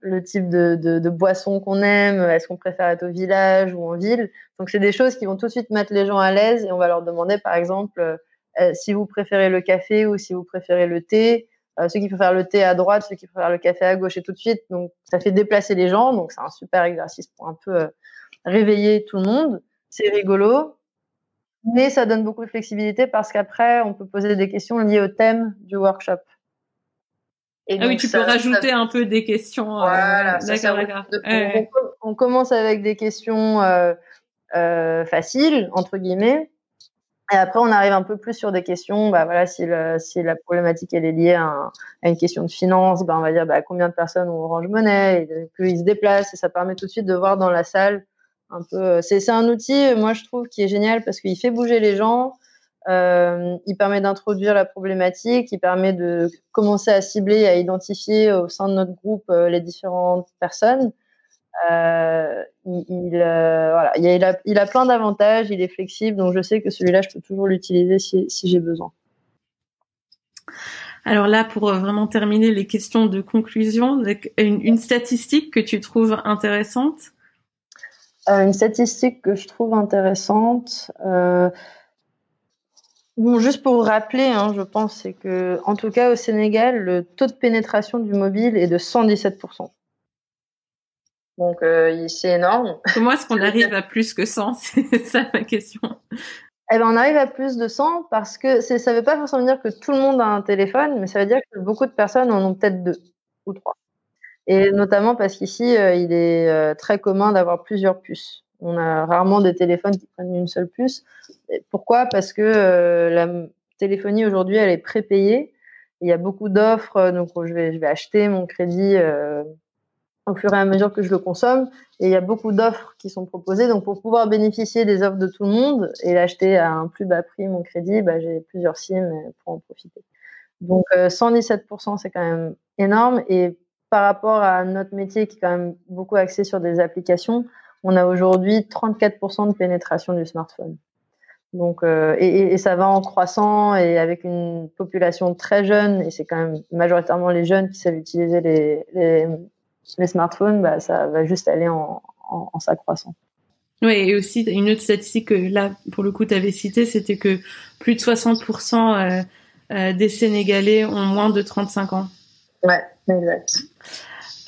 le type de, de, de boisson qu'on aime. Est-ce qu'on préfère être au village ou en ville Donc, c'est des choses qui vont tout de suite mettre les gens à l'aise et on va leur demander, par exemple, si vous préférez le café ou si vous préférez le thé. Euh, ceux qui préfèrent le thé à droite, ceux qui préfèrent le café à gauche et tout de suite. Donc, ça fait déplacer les gens. Donc, c'est un super exercice pour un peu euh, réveiller tout le monde. C'est rigolo. Mais ça donne beaucoup de flexibilité parce qu'après, on peut poser des questions liées au thème du workshop. Et ah oui, tu peux rajouter un peu des questions. Euh, voilà, d'accord. On, on, commence avec des questions euh, euh, faciles, entre guillemets, et après, on arrive un peu plus sur des questions. Bah voilà, si, le, si la problématique elle est liée à, à, une question de finance, bah on va dire bah, combien de personnes ont Orange Monnaie, et plus ils se déplacent, et ça permet tout de suite de voir dans la salle un peu. C'est un outil, moi je trouve, qui est génial parce qu'il fait bouger les gens. Euh, il permet d'introduire la problématique, il permet de commencer à cibler, à identifier au sein de notre groupe euh, les différentes personnes. Euh, il, voilà, il, a, il a plein d'avantages, il est flexible, donc je sais que celui-là, je peux toujours l'utiliser si, si j'ai besoin. Alors là, pour vraiment terminer les questions de conclusion, une, une statistique que tu trouves intéressante? Une statistique que je trouve intéressante. Bon, juste pour vous rappeler, hein, je pense, c'est que, en tout cas, au Sénégal, le taux de pénétration du mobile est de 117%. Donc euh, c'est énorme. Comment est-ce qu'on arrive à plus que 100 C'est ça ma question. Eh ben, on arrive à plus de 100 parce que ça ne veut pas forcément dire que tout le monde a un téléphone, mais ça veut dire que beaucoup de personnes en ont peut-être deux ou trois. Et notamment parce qu'ici, euh, il est euh, très commun d'avoir plusieurs puces. On a rarement des téléphones qui prennent une seule puce. Pourquoi? Parce que euh, la téléphonie aujourd'hui, elle est prépayée. Il y a beaucoup d'offres, donc je vais, acheter mon crédit au fur et à mesure que je le consomme. Et il y a beaucoup d'offres qui sont proposées. Donc, pour pouvoir bénéficier des offres de tout le monde et l'acheter à un plus bas prix, mon crédit, bah, j'ai plusieurs SIM pour en profiter. Donc, 117%, euh, c'est quand même énorme. Et par rapport à notre métier qui est quand même beaucoup axé sur des applications, on a aujourd'hui 34% de pénétration du smartphone. Donc, euh, et, et, ça va en croissant et avec une population très jeune, et c'est quand même majoritairement les jeunes qui savent utiliser les, les, les smartphones, bah, ça va juste aller en, en, en s'accroissant. Oui, et aussi une autre statistique que là, pour le coup, tu avais cité, c'était que plus de 60% euh, euh, des Sénégalais ont moins de 35 ans. Ouais, exact.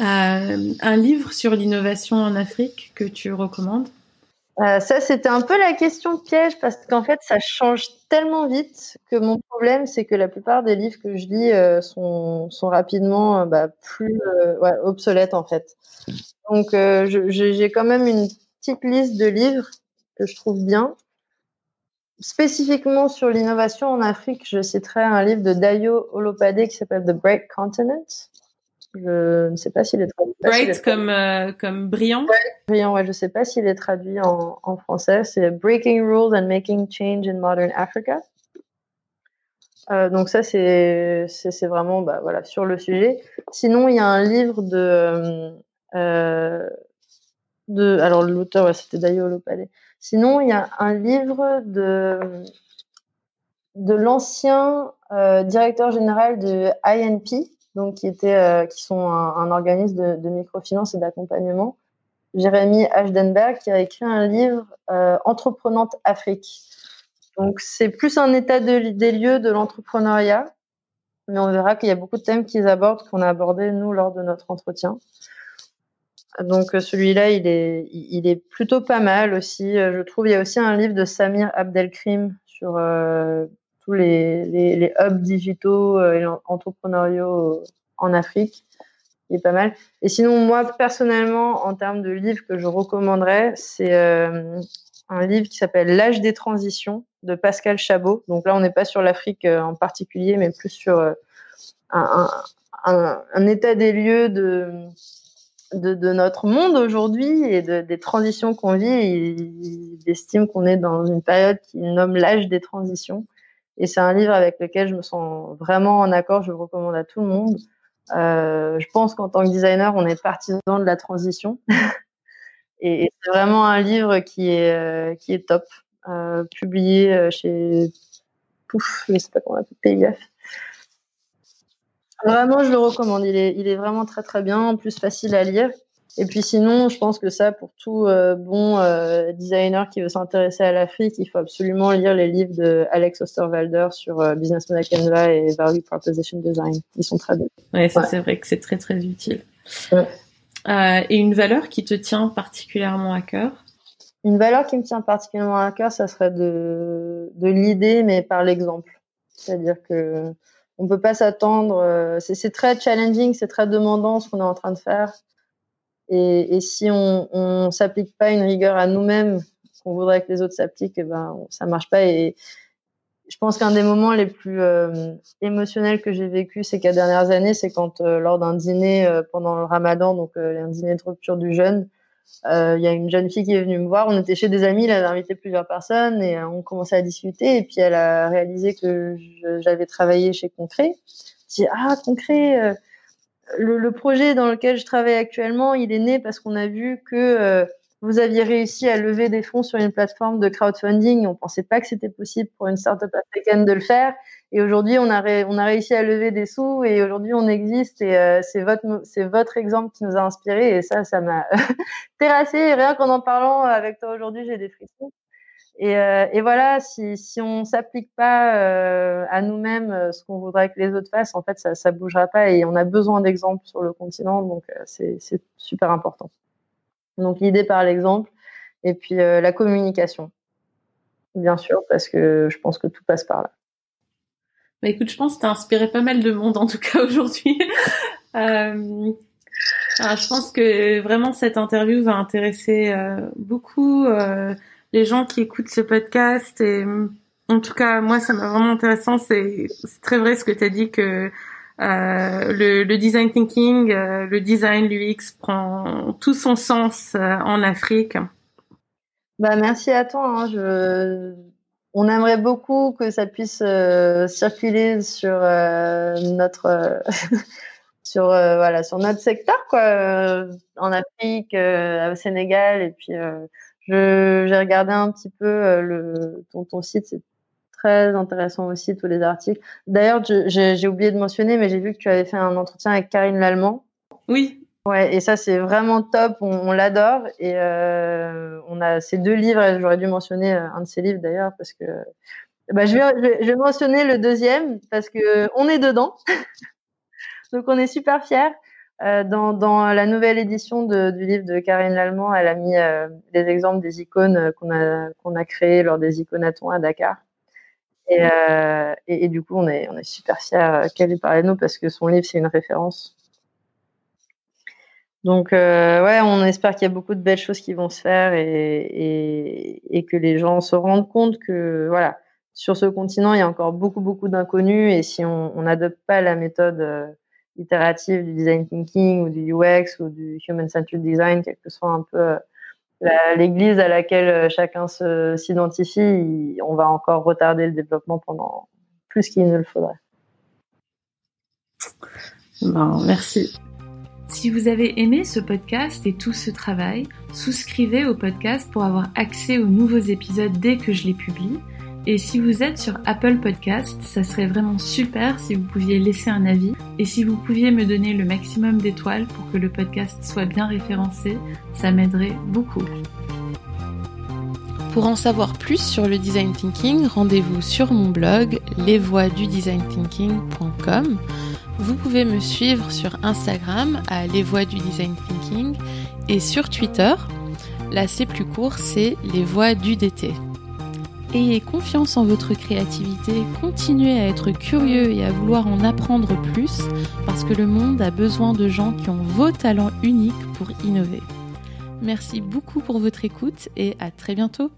Euh, un livre sur l'innovation en Afrique que tu recommandes? Euh, ça, c'était un peu la question piège parce qu'en fait, ça change tellement vite que mon problème, c'est que la plupart des livres que je lis euh, sont, rapidement bah, plus obsolètes en fait. Donc, j'ai quand même une petite liste de livres que je trouve bien. Spécifiquement sur l'innovation en Afrique, je citerai un livre de Dayo Olopade qui s'appelle The Bright Continent. Je ne sais pas s'il est traduit. Bright comme, euh, comme brillant. brillant, ouais. Je ne sais pas s'il est traduit en, en français. C'est Breaking Rules and Making Change in Modern Africa. Euh, donc ça, c'est vraiment bah, voilà sur le sujet. Sinon, il y a un livre de euh, de alors l'auteur, ouais, c'était Dayo Lopade. Sinon, il y a un livre de de l'ancien euh, directeur général de INP, donc qui était, euh, qui sont un, organisme de, de, microfinance et d'accompagnement. Jérémy Ashdenberg qui a écrit un livre euh, Entreprenante Afrique. Donc c'est plus un état de, des lieux de l'entrepreneuriat, mais on verra qu'il y a beaucoup de thèmes qu'ils abordent qu'on a abordés nous lors de notre entretien. Donc celui-là, il est, il est plutôt pas mal aussi. Je trouve il y a aussi un livre de Samir Abdelkrim sur euh, les, hubs digitaux euh, et entrepreneuriaux en Afrique. Il est pas mal. Et sinon, moi, personnellement, en termes de livres que je recommanderais, c'est euh, un livre qui s'appelle L'âge des transitions de Pascal Chabot. Donc là, on n'est pas sur l'Afrique euh, en particulier, mais plus sur un, état des lieux de, notre monde aujourd'hui et de, des transitions qu'on vit. Il estime qu'on est dans une période qu'il nomme l'âge des transitions. Et c'est un livre avec lequel je me sens vraiment en accord. Je le recommande à tout le monde. Euh, je pense qu'en tant que designer, on est partisan de la transition. et, c'est vraiment un livre qui est, euh, qui est top. Euh, publié chez Pouf, je sais pas comment on appelle, PIF. Vraiment, je le recommande. Il est, il est vraiment très très bien, en plus facile à lire. Et puis sinon, je pense que ça, pour tout euh, bon euh, designer qui veut s'intéresser à l'Afrique, il faut absolument lire les livres de Alex Osterwalder sur euh, Business Model Canva et Value Proposition Design. Ils sont très bons. Ouais, ça c'est vrai que c'est très très utile. Ouais. Euh, et une valeur qui te tient particulièrement à cœur? Une valeur qui me tient particulièrement à cœur, ça serait de, de l'idée, mais par l'exemple. C'est-à-dire que on peut pas s'attendre. C'est très challenging, c'est très demandant ce qu'on est en train de faire. Et, si on ne s'applique pas une rigueur à nous-mêmes, qu'on voudrait que les autres s'appliquent, eh ben, ça marche pas. Et je pense qu'un des moments les plus euh, émotionnels que j'ai vécu ces quatre dernières années, c'est quand, euh, lors d'un dîner euh, pendant le ramadan, donc un dîner de rupture du jeûne, il y a une jeune fille qui est venue me voir. On était chez des amis, elle avait invité plusieurs personnes et on commençait à discuter. Et puis elle a réalisé que j'avais travaillé chez Concret. Je dit ah Concret le, le, projet dans lequel je travaille actuellement, il est né parce qu'on a vu que euh, vous aviez réussi à lever des fonds sur une plateforme de crowdfunding. On pensait pas que c'était possible pour une startup africaine de le faire. Et aujourd'hui, on a, on a réussi à lever des sous et aujourd'hui, on existe. Et euh, c'est votre, votre exemple qui nous a inspiré. Et ça, ça m'a terrassé. Rien qu'en en parlant avec toi aujourd'hui, j'ai des frissons. Et, euh, et, voilà, si, si on s'applique pas euh, à nous-mêmes euh, ce qu'on voudrait que les autres fassent, en fait, ça, ça bougera pas. Et on a besoin d'exemples sur le continent, donc c'est super important. Donc l'idée par l'exemple, et puis la communication, bien sûr, parce que je pense que tout passe par là. Bah écoute, je pense que tu as inspiré pas mal de monde en tout cas aujourd'hui. euh, je pense que vraiment cette interview va intéresser beaucoup les gens qui écoutent ce podcast. Et en tout cas, moi, ça m'a vraiment intéressant. C'est très vrai ce que tu as dit que euh, le, le, design thinking, euh, le design l'UX prend tout son sens euh, en Afrique. Bah merci à toi. Hein. On aimerait beaucoup que ça puisse circuler sur notre sur voilà sur notre secteur quoi en Afrique, au Sénégal et puis j'ai regardé un petit peu le ton, ton site c'est très intéressant aussi, tous les articles. D'ailleurs, j'ai oublié de mentionner, mais j'ai vu que tu avais fait un entretien avec Karine Lallemand. Oui. Ouais, et ça c'est vraiment top, on, l'adore et euh, on a ces deux livres. J'aurais dû mentionner euh, un de ces livres d'ailleurs parce que bah, je, vais, je, vais, mentionner le deuxième parce que on est dedans, donc on est super fiers. Euh, dans, la nouvelle édition du livre de Karine Lallemand, elle a mis euh, des exemples des icônes qu'on a qu'on a créées lors des iconatons à Dakar. Euh, et, du coup, on est, super fiers euh, qu'elle ait parlé de nous parce que son livre, c'est une référence. Donc, euh, ouais, on espère qu'il y a beaucoup de belles choses qui vont se faire et, et, que les gens se rendent compte que, voilà, sur ce continent, il y a encore beaucoup, beaucoup d'inconnus et si on n'adopte pas la méthode euh, itérative du design thinking ou du UX ou du human-centered design, quel que soit un peu l'église à laquelle euh, chacun s'identifie, on va encore retarder le développement pendant plus qu'il ne le faudrait. Bon, merci. Si vous avez aimé ce podcast et tout ce travail, souscrivez au podcast pour avoir accès aux nouveaux épisodes dès que je les publie et si vous êtes sur Apple Podcast, ça serait vraiment super si vous pouviez laisser un avis et si vous pouviez me donner le maximum d'étoiles pour que le podcast soit bien référencé, ça m'aiderait beaucoup. Pour en savoir plus sur le design thinking, rendez-vous sur mon blog lesvoixdudesignThinking.com. Vous pouvez me suivre sur Instagram à Les Thinking et sur Twitter. Là, c'est plus court, c'est Les Voix du DT. Ayez confiance en votre créativité, continuez à être curieux et à vouloir en apprendre plus parce que le monde a besoin de gens qui ont vos talents uniques pour innover. Merci beaucoup pour votre écoute et à très bientôt.